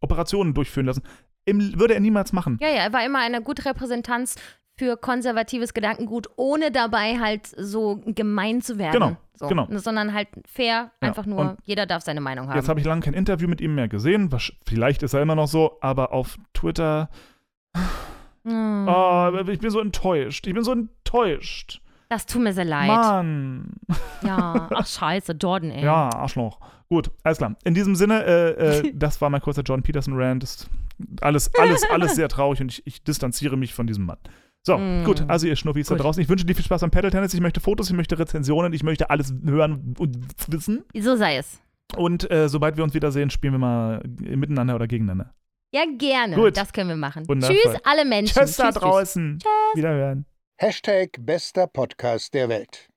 Trans-Operationen durchführen lassen. Im, würde er niemals machen. Ja, ja, er war immer eine gute Repräsentanz für konservatives Gedankengut, ohne dabei halt so gemein zu werden. Genau, so. genau. Sondern halt fair, Ja, einfach nur, und jeder darf seine Meinung haben. Jetzt habe ich lange kein Interview mit ihm mehr gesehen. Vielleicht ist er immer noch so, aber auf Twitter. Hm. Oh, ich bin so enttäuscht. Ich bin so enttäuscht. das tut mir sehr leid. Mann. Ja, ach scheiße, Jordan, ey. Ja, Arschloch. Gut, alles klar. In diesem Sinne, äh, äh, das war mein kurzer John Peterson-Rant. Ist Alles, alles, alles sehr traurig und ich, ich distanziere mich von diesem Mann. So, Mm. gut, also ihr Schnuffis da draußen. Ich wünsche dir viel Spaß beim Paddle-Tennis. Ich möchte Fotos, ich möchte Rezensionen, ich möchte alles hören und wissen. So sei es. Und äh, sobald wir uns wiedersehen, spielen wir mal miteinander oder gegeneinander. Ja, gerne. Gut. Das können wir machen. Wundervoll. Tschüss, alle Menschen. Tschüss da draußen. Wiederhören. Hashtag bester Podcast der Welt.